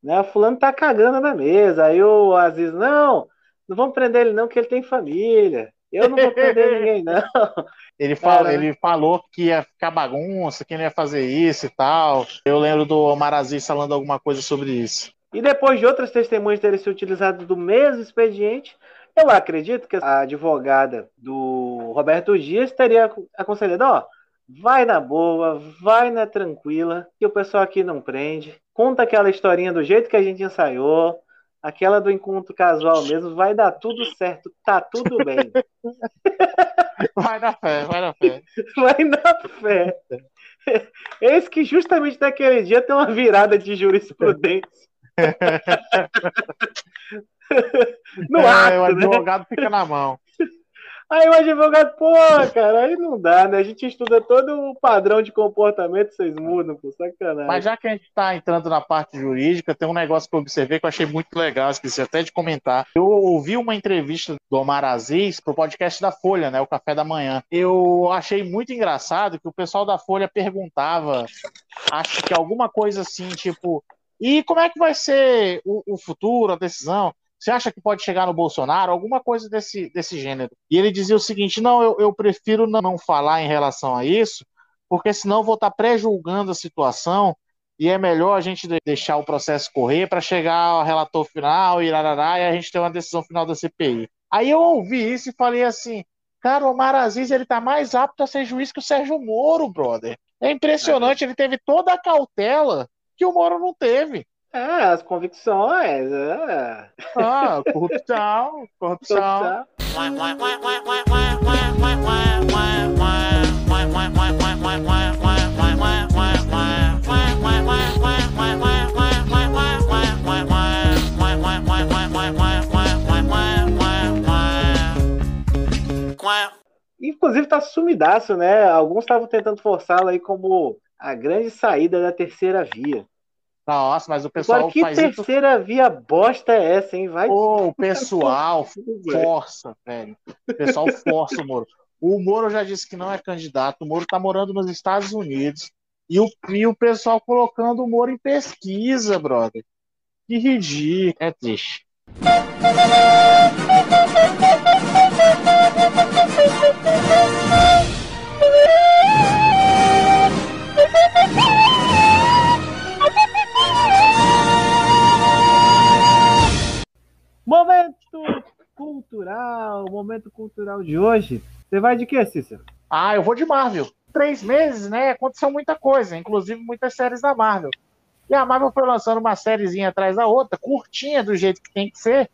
Né? O fulano tá cagando na mesa. Aí o Aziz, não, não vamos prender ele não, que ele tem família. Eu não vou prender ninguém, não. Ele, fala, ele falou que ia ficar bagunça, que não ia fazer isso e tal. Eu lembro do Omar Aziz falando alguma coisa sobre isso. E depois de outras testemunhas terem se utilizado do mesmo expediente, eu acredito que a advogada do Roberto Dias teria aconselhado, ó, vai na boa, vai na tranquila, que o pessoal aqui não prende. Conta aquela historinha do jeito que a gente ensaiou, aquela do encontro casual mesmo, vai dar tudo certo, tá tudo bem. Vai na fé, vai na fé. Vai na fé. Eis que justamente naquele dia tem uma virada de jurisprudência. no é, ato, o né? advogado né? fica na mão. Aí o advogado, pô, cara, aí não dá, né? A gente estuda todo o padrão de comportamento, vocês mudam, pô, sacanagem. Mas já que a gente está entrando na parte jurídica, tem um negócio que eu observei que eu achei muito legal, esqueci até de comentar. Eu ouvi uma entrevista do Omar Aziz pro podcast da Folha, né? O Café da Manhã. Eu achei muito engraçado que o pessoal da Folha perguntava, acho que alguma coisa assim, tipo, e como é que vai ser o, o futuro, a decisão? Você acha que pode chegar no Bolsonaro? Alguma coisa desse, desse gênero. E ele dizia o seguinte: não, eu, eu prefiro não falar em relação a isso, porque senão vou estar pré-julgando a situação e é melhor a gente deixar o processo correr para chegar ao relator final e, larará, e a gente ter uma decisão final da CPI. Aí eu ouvi isso e falei assim, cara, o Omar Aziz ele tá mais apto a ser juiz que o Sérgio Moro, brother. É impressionante, ele teve toda a cautela que o Moro não teve. É, as convicções. É. Ah, corrupção, corrupção. Inclusive tá sumidaço, né? Alguns estavam tentando forçá-lo aí como a grande saída da terceira via. Nossa, mas o pessoal Agora, que faz terceira isso... via bosta é essa, hein? Vai. Pô, o pessoal força, velho. O pessoal força o Moro. O Moro já disse que não é candidato. O Moro tá morando nos Estados Unidos. E o, e o pessoal colocando o Moro em pesquisa, brother. Que ridículo. É triste. Momento cultural, momento cultural de hoje. Você vai de quê, Cícero? Ah, eu vou de Marvel. Três meses, né? Aconteceu muita coisa, inclusive muitas séries da Marvel. E a Marvel foi lançando uma sériezinha atrás da outra, curtinha do jeito que tem que ser,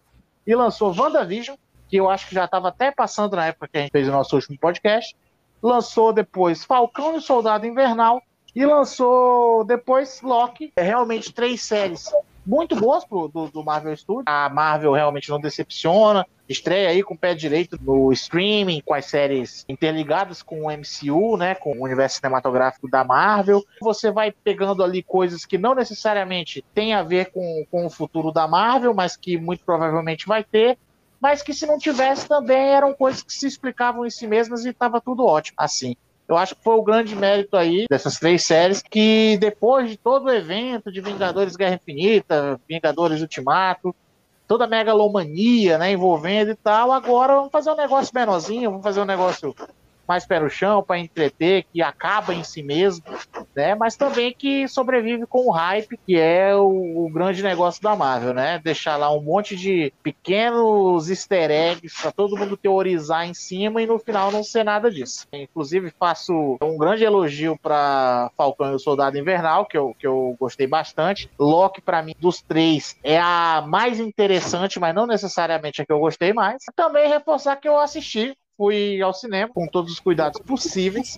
e lançou WandaVision, que eu acho que já estava até passando na época que a gente fez o nosso último podcast. Lançou depois Falcão e Soldado Invernal, e lançou depois Loki. É realmente três séries muito boas pro, do, do Marvel Studios. A Marvel realmente não decepciona. Estreia aí com o pé direito no streaming, com as séries interligadas com o MCU, né, com o universo cinematográfico da Marvel. Você vai pegando ali coisas que não necessariamente têm a ver com, com o futuro da Marvel, mas que muito provavelmente vai ter mas que se não tivesse também eram coisas que se explicavam em si mesmas e estava tudo ótimo assim. Eu acho que foi o grande mérito aí dessas três séries, que depois de todo o evento de Vingadores Guerra Infinita, Vingadores Ultimato, toda a megalomania né, envolvendo e tal, agora vamos fazer um negócio menorzinho, vamos fazer um negócio mais pé no chão para entreter, que acaba em si mesmo, né? Mas também que sobrevive com o hype, que é o, o grande negócio da Marvel, né? Deixar lá um monte de pequenos easter eggs para todo mundo teorizar em cima e no final não ser nada disso. Inclusive faço um grande elogio para Falcão e o Soldado Invernal, que eu, que eu gostei bastante. Loki para mim dos três é a mais interessante, mas não necessariamente a que eu gostei mais. Também reforçar que eu assisti fui ao cinema com todos os cuidados possíveis.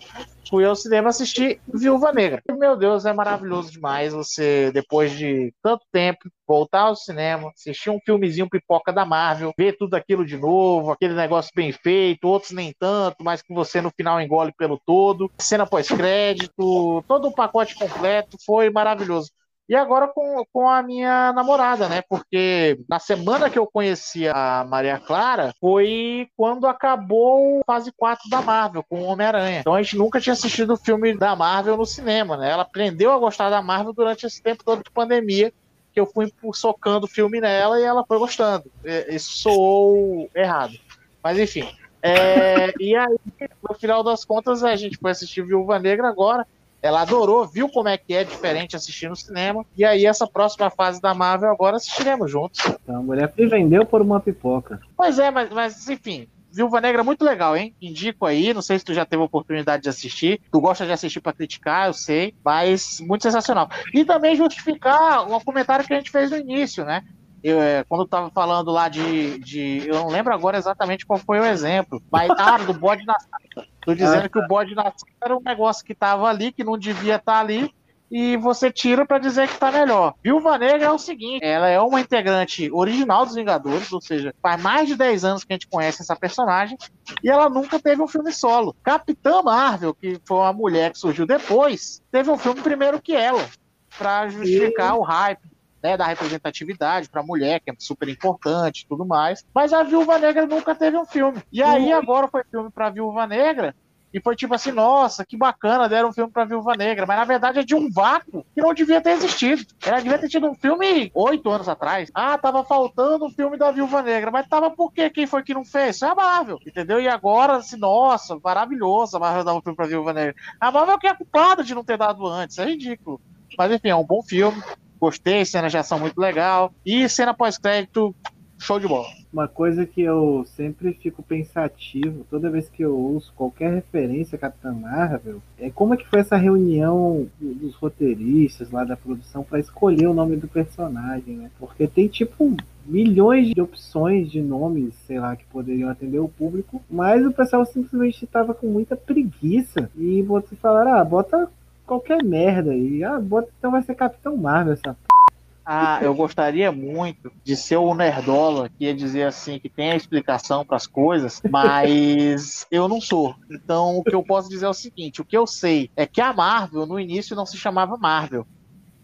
Fui ao cinema assistir Viúva Negra. Meu Deus, é maravilhoso demais você, depois de tanto tempo, voltar ao cinema, assistir um filmezinho pipoca da Marvel, ver tudo aquilo de novo, aquele negócio bem feito, outros nem tanto, mas que você no final engole pelo todo. Cena pós-crédito, todo o pacote completo, foi maravilhoso. E agora com, com a minha namorada, né? Porque na semana que eu conheci a Maria Clara foi quando acabou fase 4 da Marvel, com o Homem-Aranha. Então a gente nunca tinha assistido o filme da Marvel no cinema, né? Ela aprendeu a gostar da Marvel durante esse tempo todo de pandemia que eu fui socando o filme nela e ela foi gostando. Isso soou errado. Mas enfim. É, e aí, no final das contas, a gente foi assistir Viúva Negra agora. Ela adorou, viu como é que é diferente assistir no cinema. E aí, essa próxima fase da Marvel, agora assistiremos juntos. Então, a mulher se vendeu por uma pipoca. Pois é, mas, mas enfim, Viúva Negra é muito legal, hein? Indico aí, não sei se tu já teve a oportunidade de assistir. Tu gosta de assistir para criticar, eu sei, mas muito sensacional. E também justificar o comentário que a gente fez no início, né? Eu, é, quando eu tava falando lá de, de. Eu não lembro agora exatamente qual foi o exemplo, mas ah, do bode na Tô dizendo ah, que o bode na era um negócio que tava ali, que não devia estar tá ali, e você tira para dizer que tá melhor. Viúva Negra é o seguinte, ela é uma integrante original dos Vingadores, ou seja, faz mais de 10 anos que a gente conhece essa personagem, e ela nunca teve um filme solo. Capitã Marvel, que foi uma mulher que surgiu depois, teve um filme primeiro que ela, para justificar e... o hype. Né, da representatividade para mulher, que é super importante e tudo mais. Mas a Viúva Negra nunca teve um filme. E aí, agora foi filme para Viúva Negra, e foi tipo assim, nossa, que bacana, deram um filme pra Viúva Negra. Mas na verdade é de um vácuo que não devia ter existido. Ela devia ter tido um filme oito anos atrás. Ah, tava faltando um filme da Viúva Negra. Mas tava por quê? Quem foi que não fez? Isso é a Marvel, entendeu? E agora, assim, nossa, maravilhoso a Marvel dar um filme pra Viúva Negra. A Marvel que é culpada de não ter dado antes. É ridículo. Mas enfim, é um bom filme. Gostei, cenas de ação muito legal. E cena pós-crédito, show de bola. Uma coisa que eu sempre fico pensativo toda vez que eu ouço qualquer referência a Capitã Marvel é como é que foi essa reunião dos roteiristas lá da produção para escolher o nome do personagem, né? Porque tem tipo milhões de opções de nomes, sei lá, que poderiam atender o público, mas o pessoal simplesmente estava com muita preguiça e você falar, ah, bota qualquer merda aí, ah, bota então vai ser Capitão Marvel essa ah, eu gostaria muito de ser o nerdola que ia dizer assim que tem a explicação para as coisas, mas eu não sou. Então o que eu posso dizer é o seguinte: o que eu sei é que a Marvel no início não se chamava Marvel.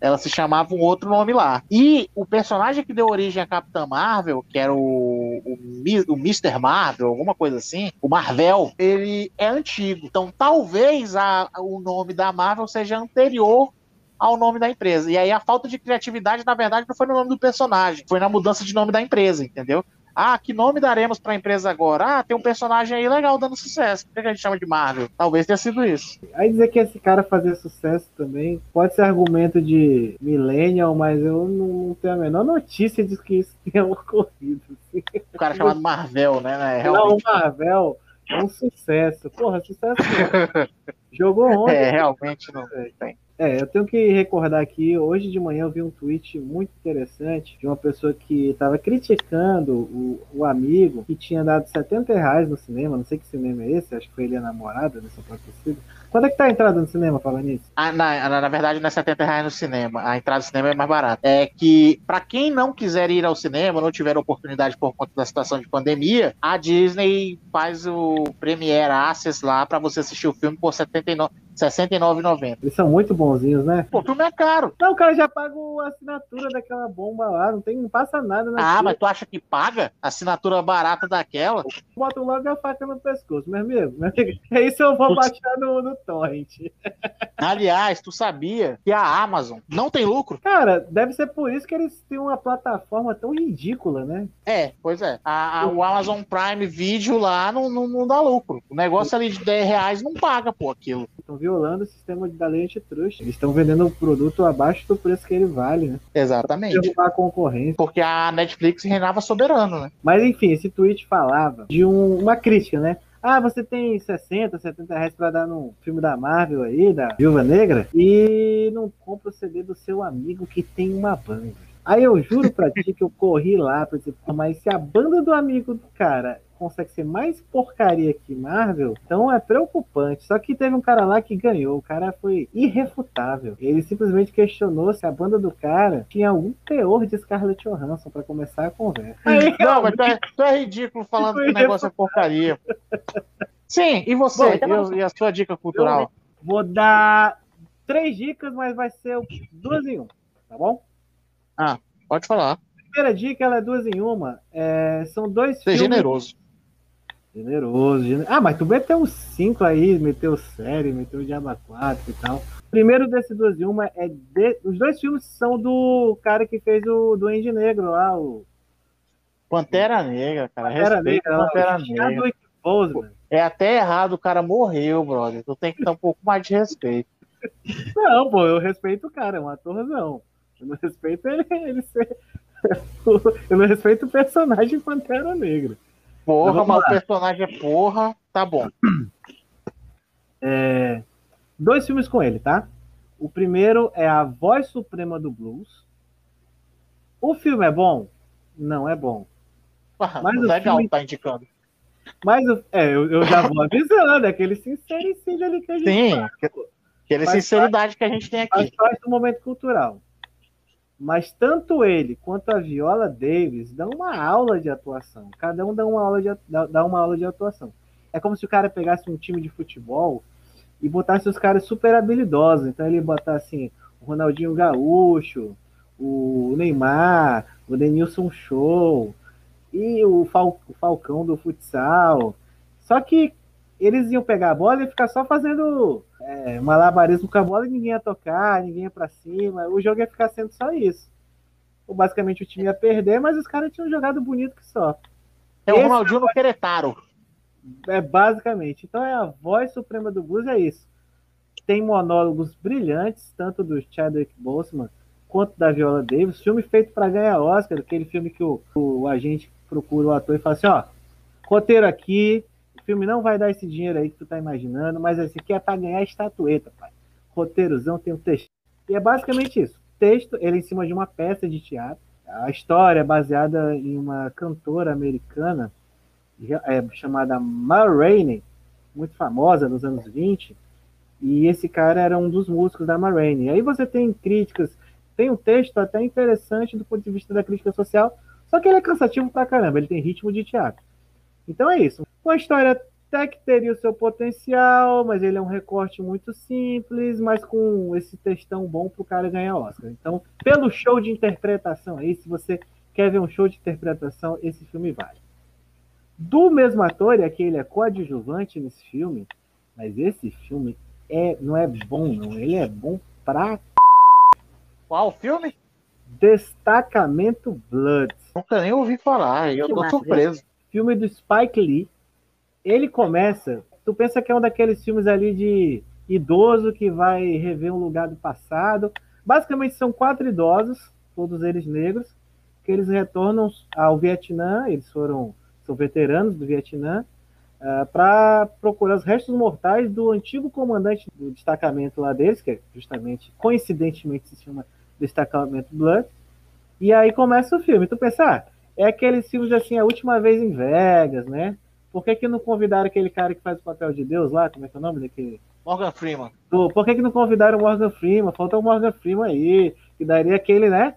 Ela se chamava um outro nome lá. E o personagem que deu origem à Capitã Marvel, que era o, o, o Mr. Marvel, alguma coisa assim, o Marvel, ele é antigo. Então talvez a, o nome da Marvel seja anterior ao nome da empresa. E aí a falta de criatividade, na verdade, não foi no nome do personagem, foi na mudança de nome da empresa, entendeu? Ah, que nome daremos para a empresa agora? Ah, tem um personagem aí legal dando sucesso. Por que a gente chama de Marvel? Talvez tenha sido isso. Aí dizer que esse cara fazia sucesso também pode ser argumento de millennial, mas eu não, tenho a menor notícia de que isso tenha ocorrido. O cara chamado Marvel, né? É, Não, o Marvel é um sucesso. Porra, sucesso. Jogou ontem. É, realmente não tem. É, eu tenho que recordar aqui, hoje de manhã eu vi um tweet muito interessante de uma pessoa que estava criticando o, o, amigo que tinha dado 70 reais no cinema, não sei que cinema é esse, acho que foi ele a namorada dessa própria Quanto é que tá a entrada no cinema, falando nisso? Ah, na, na, na, verdade, não é 70 reais no cinema. A entrada no cinema é mais barata. É que, para quem não quiser ir ao cinema, não tiver oportunidade por conta da situação de pandemia, a Disney faz o Premiere Access lá para você assistir o filme por 79, 69,90. Eles são muito bonzinhos, né? Pô, o filme é caro. Não, o cara já paga a assinatura daquela bomba lá, não tem, não passa nada na Ah, mas tu acha que paga assinatura barata daquela? Bota logo a faca no pescoço, meu amigo. Meu amigo. É isso eu vou baixar no, no torrent. Aliás, tu sabia que a Amazon não tem lucro? Cara, deve ser por isso que eles têm uma plataforma tão ridícula, né? É, pois é. A, a, o Amazon Prime Video lá não, não, não dá lucro. O negócio ali de 10 reais não paga, pô, aquilo. Estão violando o sistema da lei antitrust. Eles estão vendendo o produto abaixo do preço que ele vale, né? Exatamente. Derrubar a concorrência. Porque a Netflix reinava soberano, né? Mas enfim, esse tweet falava de um, uma crítica, né? Ah, você tem 60, 70 reais pra dar num filme da Marvel aí, da Viúva Negra, e não compra o CD do seu amigo que tem uma banda. Aí eu juro pra ti que eu corri lá pra dizer, mas se a banda do amigo do cara consegue ser mais porcaria que Marvel, então é preocupante. Só que teve um cara lá que ganhou, o cara foi irrefutável. Ele simplesmente questionou se a banda do cara tinha algum teor de Scarlett Johansson para começar a conversa. Aí, não, mas tu é, tu é ridículo falando que o negócio é porcaria. Sim, e você? Bom, então, e a sua dica cultural? Vou dar três dicas, mas vai ser duas em uma, tá bom? Ah, pode falar. primeira dica, ela é duas em uma. É, são dois Ser filmes... generoso. Generoso, generoso. Ah, mas tu meteu uns cinco aí, meteu série, meteu o Diaba 4 e tal. Primeiro desses duas em uma é. De... Os dois filmes são do cara que fez o Duende Negro lá, o. Pantera Negra, cara. Pantera Negra, Pantera Negra. é até errado, o cara morreu, brother. Tu tem que dar um pouco mais de respeito. Não, pô, eu respeito o cara, é um atorzão. Eu não respeito ele, ele ser. Eu não respeito o personagem Pantera Negra. Porra, mas o personagem é porra, tá bom. É, dois filmes com ele, tá? O primeiro é A Voz Suprema do Blues. O filme é bom? Não é bom. Ah, mas legal, filme... tá indicando. Mas é, eu, eu, já vou avisando, é aquele sincericídio ali que a gente Sim, faz, aquela sinceridade que a gente tem aqui. Faz parte do momento cultural. Mas tanto ele quanto a Viola Davis dão uma aula de atuação. Cada um dá uma aula de, dá uma aula de atuação. É como se o cara pegasse um time de futebol e botasse os caras super habilidosos. Então ele botasse assim, o Ronaldinho Gaúcho, o Neymar, o Denilson Show e o, Fal, o Falcão do futsal. Só que eles iam pegar a bola e ficar só fazendo é, malabarismo com a bola e ninguém ia tocar, ninguém ia pra cima. O jogo ia ficar sendo só isso. Ou basicamente o time ia perder, mas os caras tinham jogado bonito que só. É o Ronaldinho no Queretaro. É basicamente. Então é a voz suprema do blues, é isso. Tem monólogos brilhantes, tanto do Chadwick Boseman quanto da Viola Davis. Filme feito para ganhar Oscar, aquele filme que o, o agente procura o ator e fala assim: ó, roteiro aqui, filme não vai dar esse dinheiro aí que tu tá imaginando, mas esse aqui é para ganhar estatueta, pai. Roteirozão tem um texto. E é basicamente isso. Texto, ele é em cima de uma peça de teatro. A história é baseada em uma cantora americana é, chamada Ma Rainey, muito famosa nos anos 20. E esse cara era um dos músicos da Ma Rainey. Aí você tem críticas, tem um texto até interessante do ponto de vista da crítica social, só que ele é cansativo pra caramba, ele tem ritmo de teatro. Então é isso. Uma história até que teria o seu potencial, mas ele é um recorte muito simples, mas com esse textão bom para o cara ganhar Oscar. Então, pelo show de interpretação aí, se você quer ver um show de interpretação, esse filme vale. Do mesmo ator, é que ele é coadjuvante nesse filme, mas esse filme é, não é bom, não. Ele é bom pra. Qual filme? Destacamento Blood. Nunca nem ouvi falar, eu tô surpreso filme do Spike Lee. Ele começa, tu pensa que é um daqueles filmes ali de idoso que vai rever um lugar do passado. Basicamente são quatro idosos, todos eles negros, que eles retornam ao Vietnã, eles foram são veteranos do Vietnã, uh, ah, para procurar os restos mortais do antigo comandante do destacamento lá deles, que é justamente, coincidentemente, se chama Destacamento Blood. E aí começa o filme. Tu pensa, ah, é aqueles filmes assim, a última vez em Vegas, né? Por que, que não convidaram aquele cara que faz o papel de Deus lá? Como é que é o nome daquele? Morgan Freeman. Por que, que não convidaram o Morgan Freeman? Falta o Morgan Freeman aí, que daria aquele, né?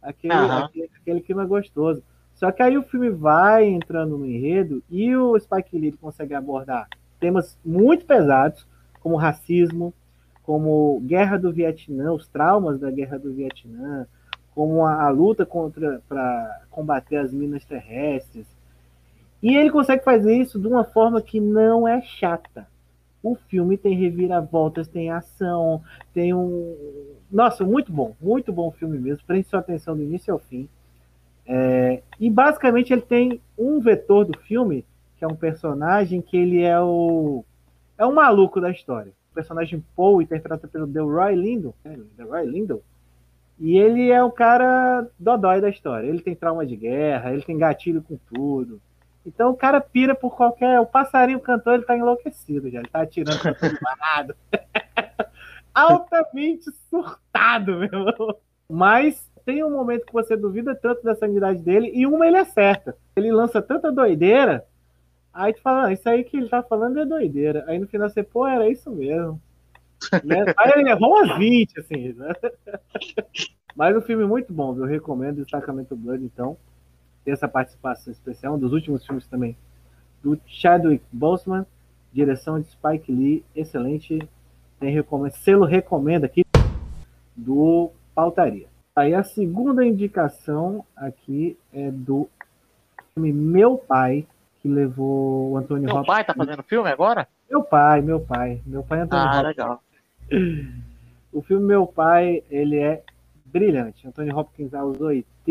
Aquele, uhum. aquele, aquele clima gostoso. Só que aí o filme vai entrando no enredo e o Spike Lee consegue abordar temas muito pesados, como racismo, como guerra do Vietnã, os traumas da guerra do Vietnã, como a, a luta contra para combater as minas terrestres. E ele consegue fazer isso de uma forma que não é chata. O filme tem reviravoltas, tem ação, tem um. Nossa, muito bom, muito bom filme mesmo. Prende sua atenção do início ao fim. É... E basicamente ele tem um vetor do filme, que é um personagem que ele é o. É o maluco da história. O personagem Paul, interpretado pelo Delroy Lindo. É, Delroy Lindo e ele é o cara dodói da história. Ele tem trauma de guerra, ele tem gatilho com tudo. Então o cara pira por qualquer. O passarinho cantor, ele tá enlouquecido já. Ele tá atirando pra. Altamente surtado, meu. Mas tem um momento que você duvida tanto da sanidade dele, e uma ele acerta. Ele lança tanta doideira Aí tu fala, ah, isso aí que ele tá falando é doideira. Aí no final você, pô, era isso mesmo. né? Aí ele levou umas 20, assim, né? Mas um filme muito bom, eu recomendo Destacamento Blood, então. Tem essa participação especial, um dos últimos filmes também, do Chadwick Boseman, direção de Spike Lee, excelente. Tem recomendo, selo recomenda aqui do Pautaria. Aí a segunda indicação aqui é do filme Meu Pai, que levou o Antônio Meu pai tá fazendo filme agora? Meu pai, meu pai. Meu pai é Antônio Ah, Hopkins. legal. O filme Meu Pai, ele é brilhante. Antônio Hopkins aos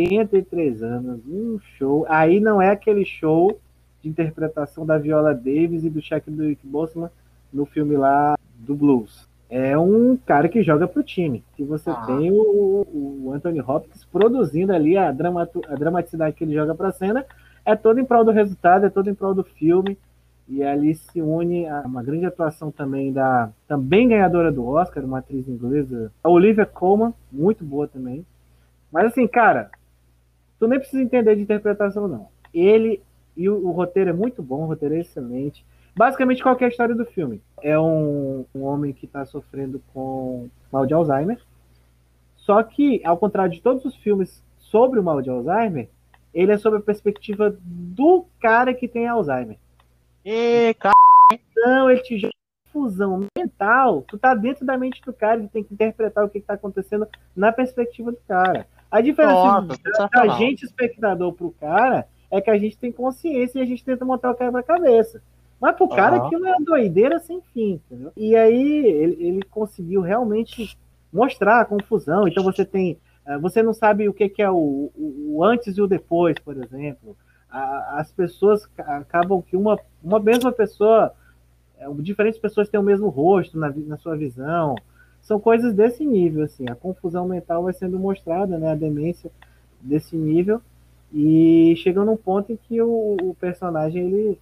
83 anos, um show. Aí não é aquele show de interpretação da Viola Davis e do Chadwick Boseman no filme lá do Blues. É um cara que joga pro time. Que você Ah. tem o, o Anthony Hopkins produzindo ali a, dramatu- a dramaticidade que ele joga pra cena. É todo em prol do resultado, é todo em prol do filme. E ali se une a uma grande atuação também da também ganhadora do Oscar, uma atriz inglesa, a Olivia Colman, muito boa também. Mas assim, cara, tu nem precisa entender de interpretação não. Ele e o, o roteiro é muito bom, o roteiro é excelente. Basicamente, qual que é a história do filme? É um, um homem que está sofrendo com mal de Alzheimer. Só que, ao contrário de todos os filmes sobre o mal de Alzheimer, ele é sob a perspectiva do cara que tem Alzheimer. E, cara, Não, ele te joga fusão mental. Tu tá dentro da mente do cara e tem que interpretar o que, que tá acontecendo na perspectiva do cara. A diferença Nossa, da gente, espectador, pro cara, é que a gente tem consciência e a gente tenta montar o quebra-cabeça. Mas pro cara Aham. aquilo é uma doideira sem fim, entendeu? E aí ele, ele conseguiu realmente mostrar a confusão. Então você tem. eh, Você não sabe o que, que é o, o- antes e o depois, por exemplo. As pessoas ca- acabam que uma, uma mesma pessoa é, diferentes pessoas têm o mesmo rosto na, na sua visão. São coisas desse nível, assim. A confusão mental vai sendo mostrada, né? A demência desse nível. E chega num ponto em que o, o personagem ele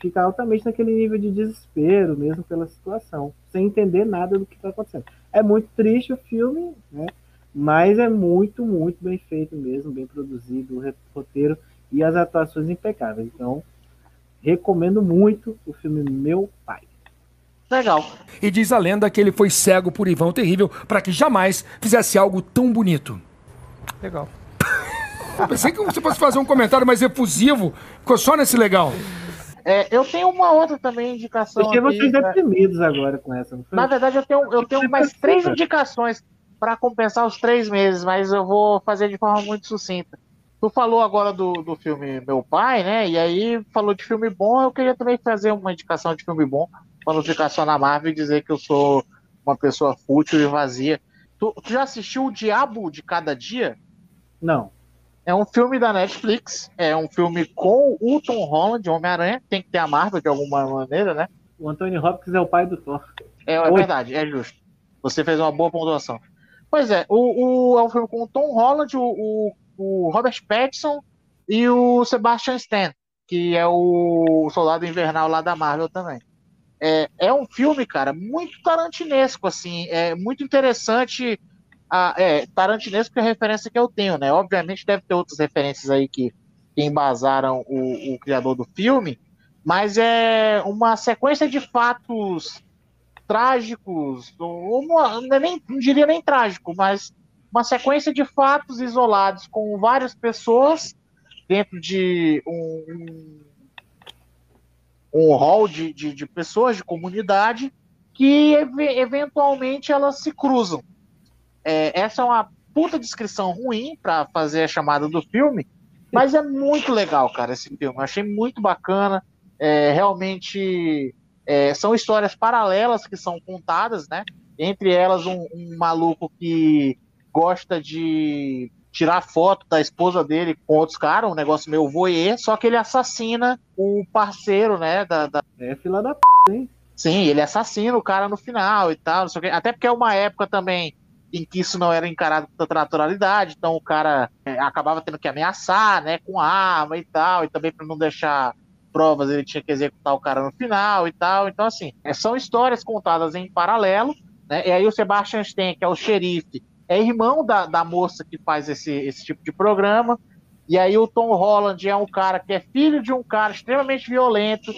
fica altamente naquele nível de desespero, mesmo pela situação, sem entender nada do que está acontecendo. É muito triste o filme, né? Mas é muito, muito bem feito mesmo, bem produzido, o roteiro e as atuações impecáveis. Então, recomendo muito o filme Meu Pai. Legal. E diz a lenda que ele foi cego por Ivan o Terrível para que jamais fizesse algo tão bonito. Legal. Eu pensei que você fosse fazer um comentário mais efusivo, ficou só nesse legal. É, eu tenho uma outra também indicação. Aqui, vocês né? deprimidos agora com essa, não foi? Na verdade, eu tenho, eu tenho mais três indicações para compensar os três meses, mas eu vou fazer de forma muito sucinta. Tu falou agora do, do filme Meu Pai, né? E aí falou de filme bom, eu queria também fazer uma indicação de filme bom, não ficar só na Marvel e dizer que eu sou uma pessoa fútil e vazia. Tu, tu já assistiu O Diabo de Cada Dia? Não. É um filme da Netflix, é um filme com o Tom Holland, Homem-Aranha, tem que ter a Marvel de alguma maneira, né? O Anthony Hopkins é o pai do Thor. É, é verdade, é justo. Você fez uma boa pontuação. Pois é, o, o- é um filme com o Tom Holland, o, o, o Robert Pattinson e o Sebastian Stan, que é o soldado invernal lá da Marvel também. É, é um filme, cara, muito tarantinesco, assim, é muito interessante. A, é, tarantinesco é a referência que eu tenho, né? Obviamente deve ter outras referências aí que, que embasaram o, o criador do filme, mas é uma sequência de fatos trágicos, uma- não, é nem, não diria nem trágico, mas uma sequência de fatos isolados com várias pessoas dentro de um, um, hall de, de, de pessoas, de comunidade, que ev- eventualmente elas se cruzam. É, essa é uma puta descrição ruim para fazer a chamada do filme, mas é muito legal, cara, esse filme. Eu achei muito bacana. É, realmente é, são histórias paralelas que são contadas, né? Entre elas, um, um maluco que gosta de tirar foto da esposa dele com outros caras, um negócio meio voyeur, só que ele assassina o parceiro, né? Da, da- É fila da p, hein? Sim, ele assassina o cara no final e tal, não sei o quê. Até porque é uma época também em que isso não era encarado com tanta naturalidade, então o cara é, acabava tendo que ameaçar, né, com arma e tal, e também para não deixar provas ele tinha que executar o cara no final e tal. Então, assim, é, são histórias contadas em paralelo, né? E aí o Sebastian Stan, que é o xerife, é irmão da, da moça que faz esse, esse tipo de programa. E aí o Tom Holland é um cara que é filho de um cara extremamente violento,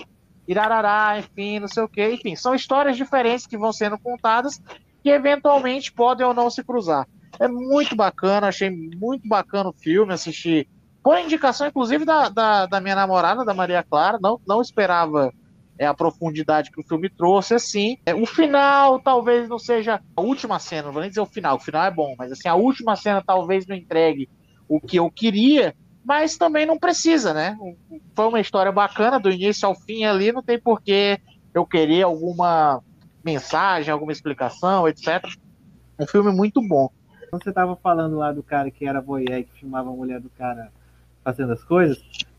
irarará, enfim, não sei o quê. Enfim, são histórias diferentes que vão sendo contadas que eventualmente podem ou não se cruzar. É muito bacana, achei muito bacana o filme, assisti. Por indicação, inclusive, da, da, da minha namorada, da Maria Clara, não, não esperava é, a profundidade que o filme trouxe, assim. É, o final talvez não seja a última cena, não vou nem dizer o final, o final é bom, mas assim, a última cena talvez não entregue o que eu queria, mas também não precisa, né? Foi uma história bacana, do início ao fim ali, não tem porquê eu querer alguma mensagem, alguma explicação, etc. Um filme muito bom. Você estava falando lá do cara que era voyeur, que filmava a mulher do cara fazendo as coisas,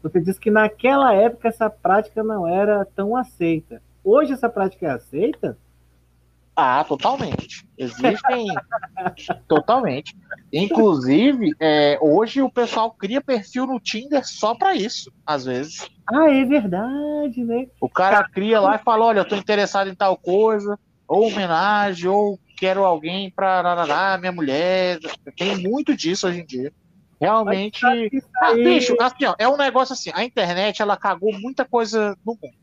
você disse que naquela época essa prática não era tão aceita. Hoje essa prática é aceita? Ah, totalmente. Existem. totalmente. Inclusive, é, hoje o pessoal cria perfil no Tinder só para isso, às vezes. Ah, é verdade, né? O cara cria lá e fala: olha, eu tô interessado em tal coisa, ou homenagem, ou quero alguém pra minha mulher. Tem muito disso hoje em dia. Realmente. Ah, bicho, assim, ó, é um negócio assim, a internet ela cagou muita coisa no mundo.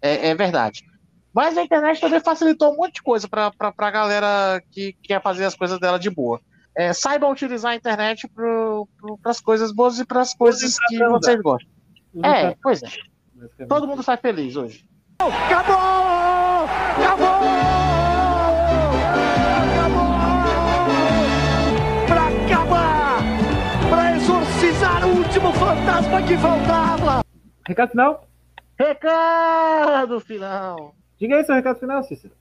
É, é verdade. Mas a internet também facilitou um monte de coisa para a galera que quer fazer as coisas dela de boa. É, saibam utilizar a internet para as coisas boas e para as coisas que vocês gostam. É, pois é. Todo mundo sai feliz hoje. Acabou! Acabou! Último fantasma que faltava! Recado final? Recado final! Diga aí seu recado final, Cícero.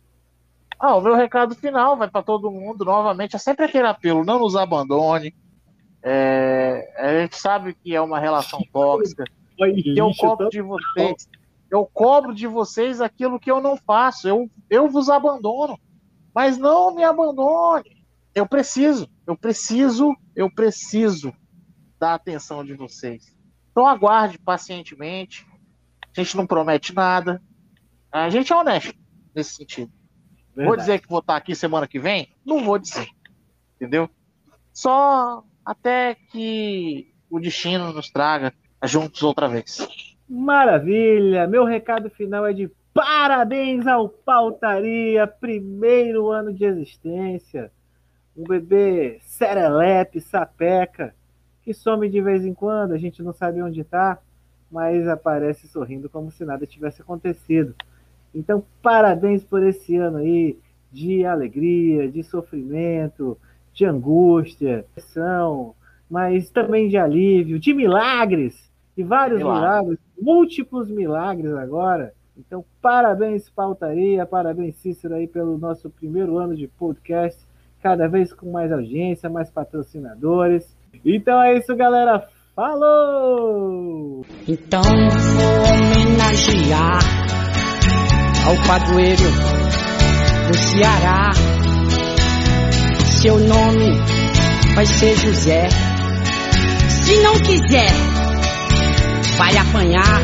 Ah, o meu recado final vai para todo mundo novamente. É sempre aquele apelo: não nos abandone. É, a gente sabe que é uma relação tóxica. que eu cobro de vocês. Eu cobro de vocês aquilo que eu não faço. Eu, eu vos abandono. Mas não me abandone. Eu preciso, eu preciso, eu preciso da atenção de vocês. Então aguarde pacientemente. A gente não promete nada. A gente é honesto nesse sentido. Verdade. Vou dizer que vou estar aqui semana que vem? Não vou dizer. Entendeu? Só até que o destino nos traga juntos outra vez. Maravilha! Meu recado final é de parabéns ao Pautaria, primeiro ano de existência. Um bebê serelepe, sapeca, que some de vez em quando, a gente não sabe onde está, mas aparece sorrindo como se nada tivesse acontecido. Então, parabéns por esse ano aí de alegria, de sofrimento, de angústia, mas também de alívio, de milagres, e vários Milagre. milagres, múltiplos milagres agora. Então, parabéns, Pautaria, parabéns, Cícero, aí pelo nosso primeiro ano de podcast, cada vez com mais audiência, mais patrocinadores. Então é isso, galera. Falou! Então vou homenagear ao padroeiro do Ceará. Seu nome vai ser José. Se não quiser, vai apanhar.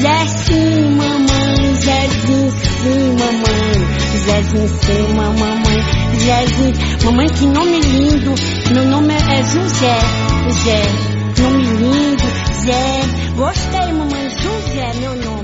Zé sim, mamãe, Zezinho sim, mamãe. Zezinho sim, mamãe, Zezinho. Mamãe, que nome lindo. Meu nome é José, Zé. Nome lindo, Zé. Gostei, mamãe, José, meu nome.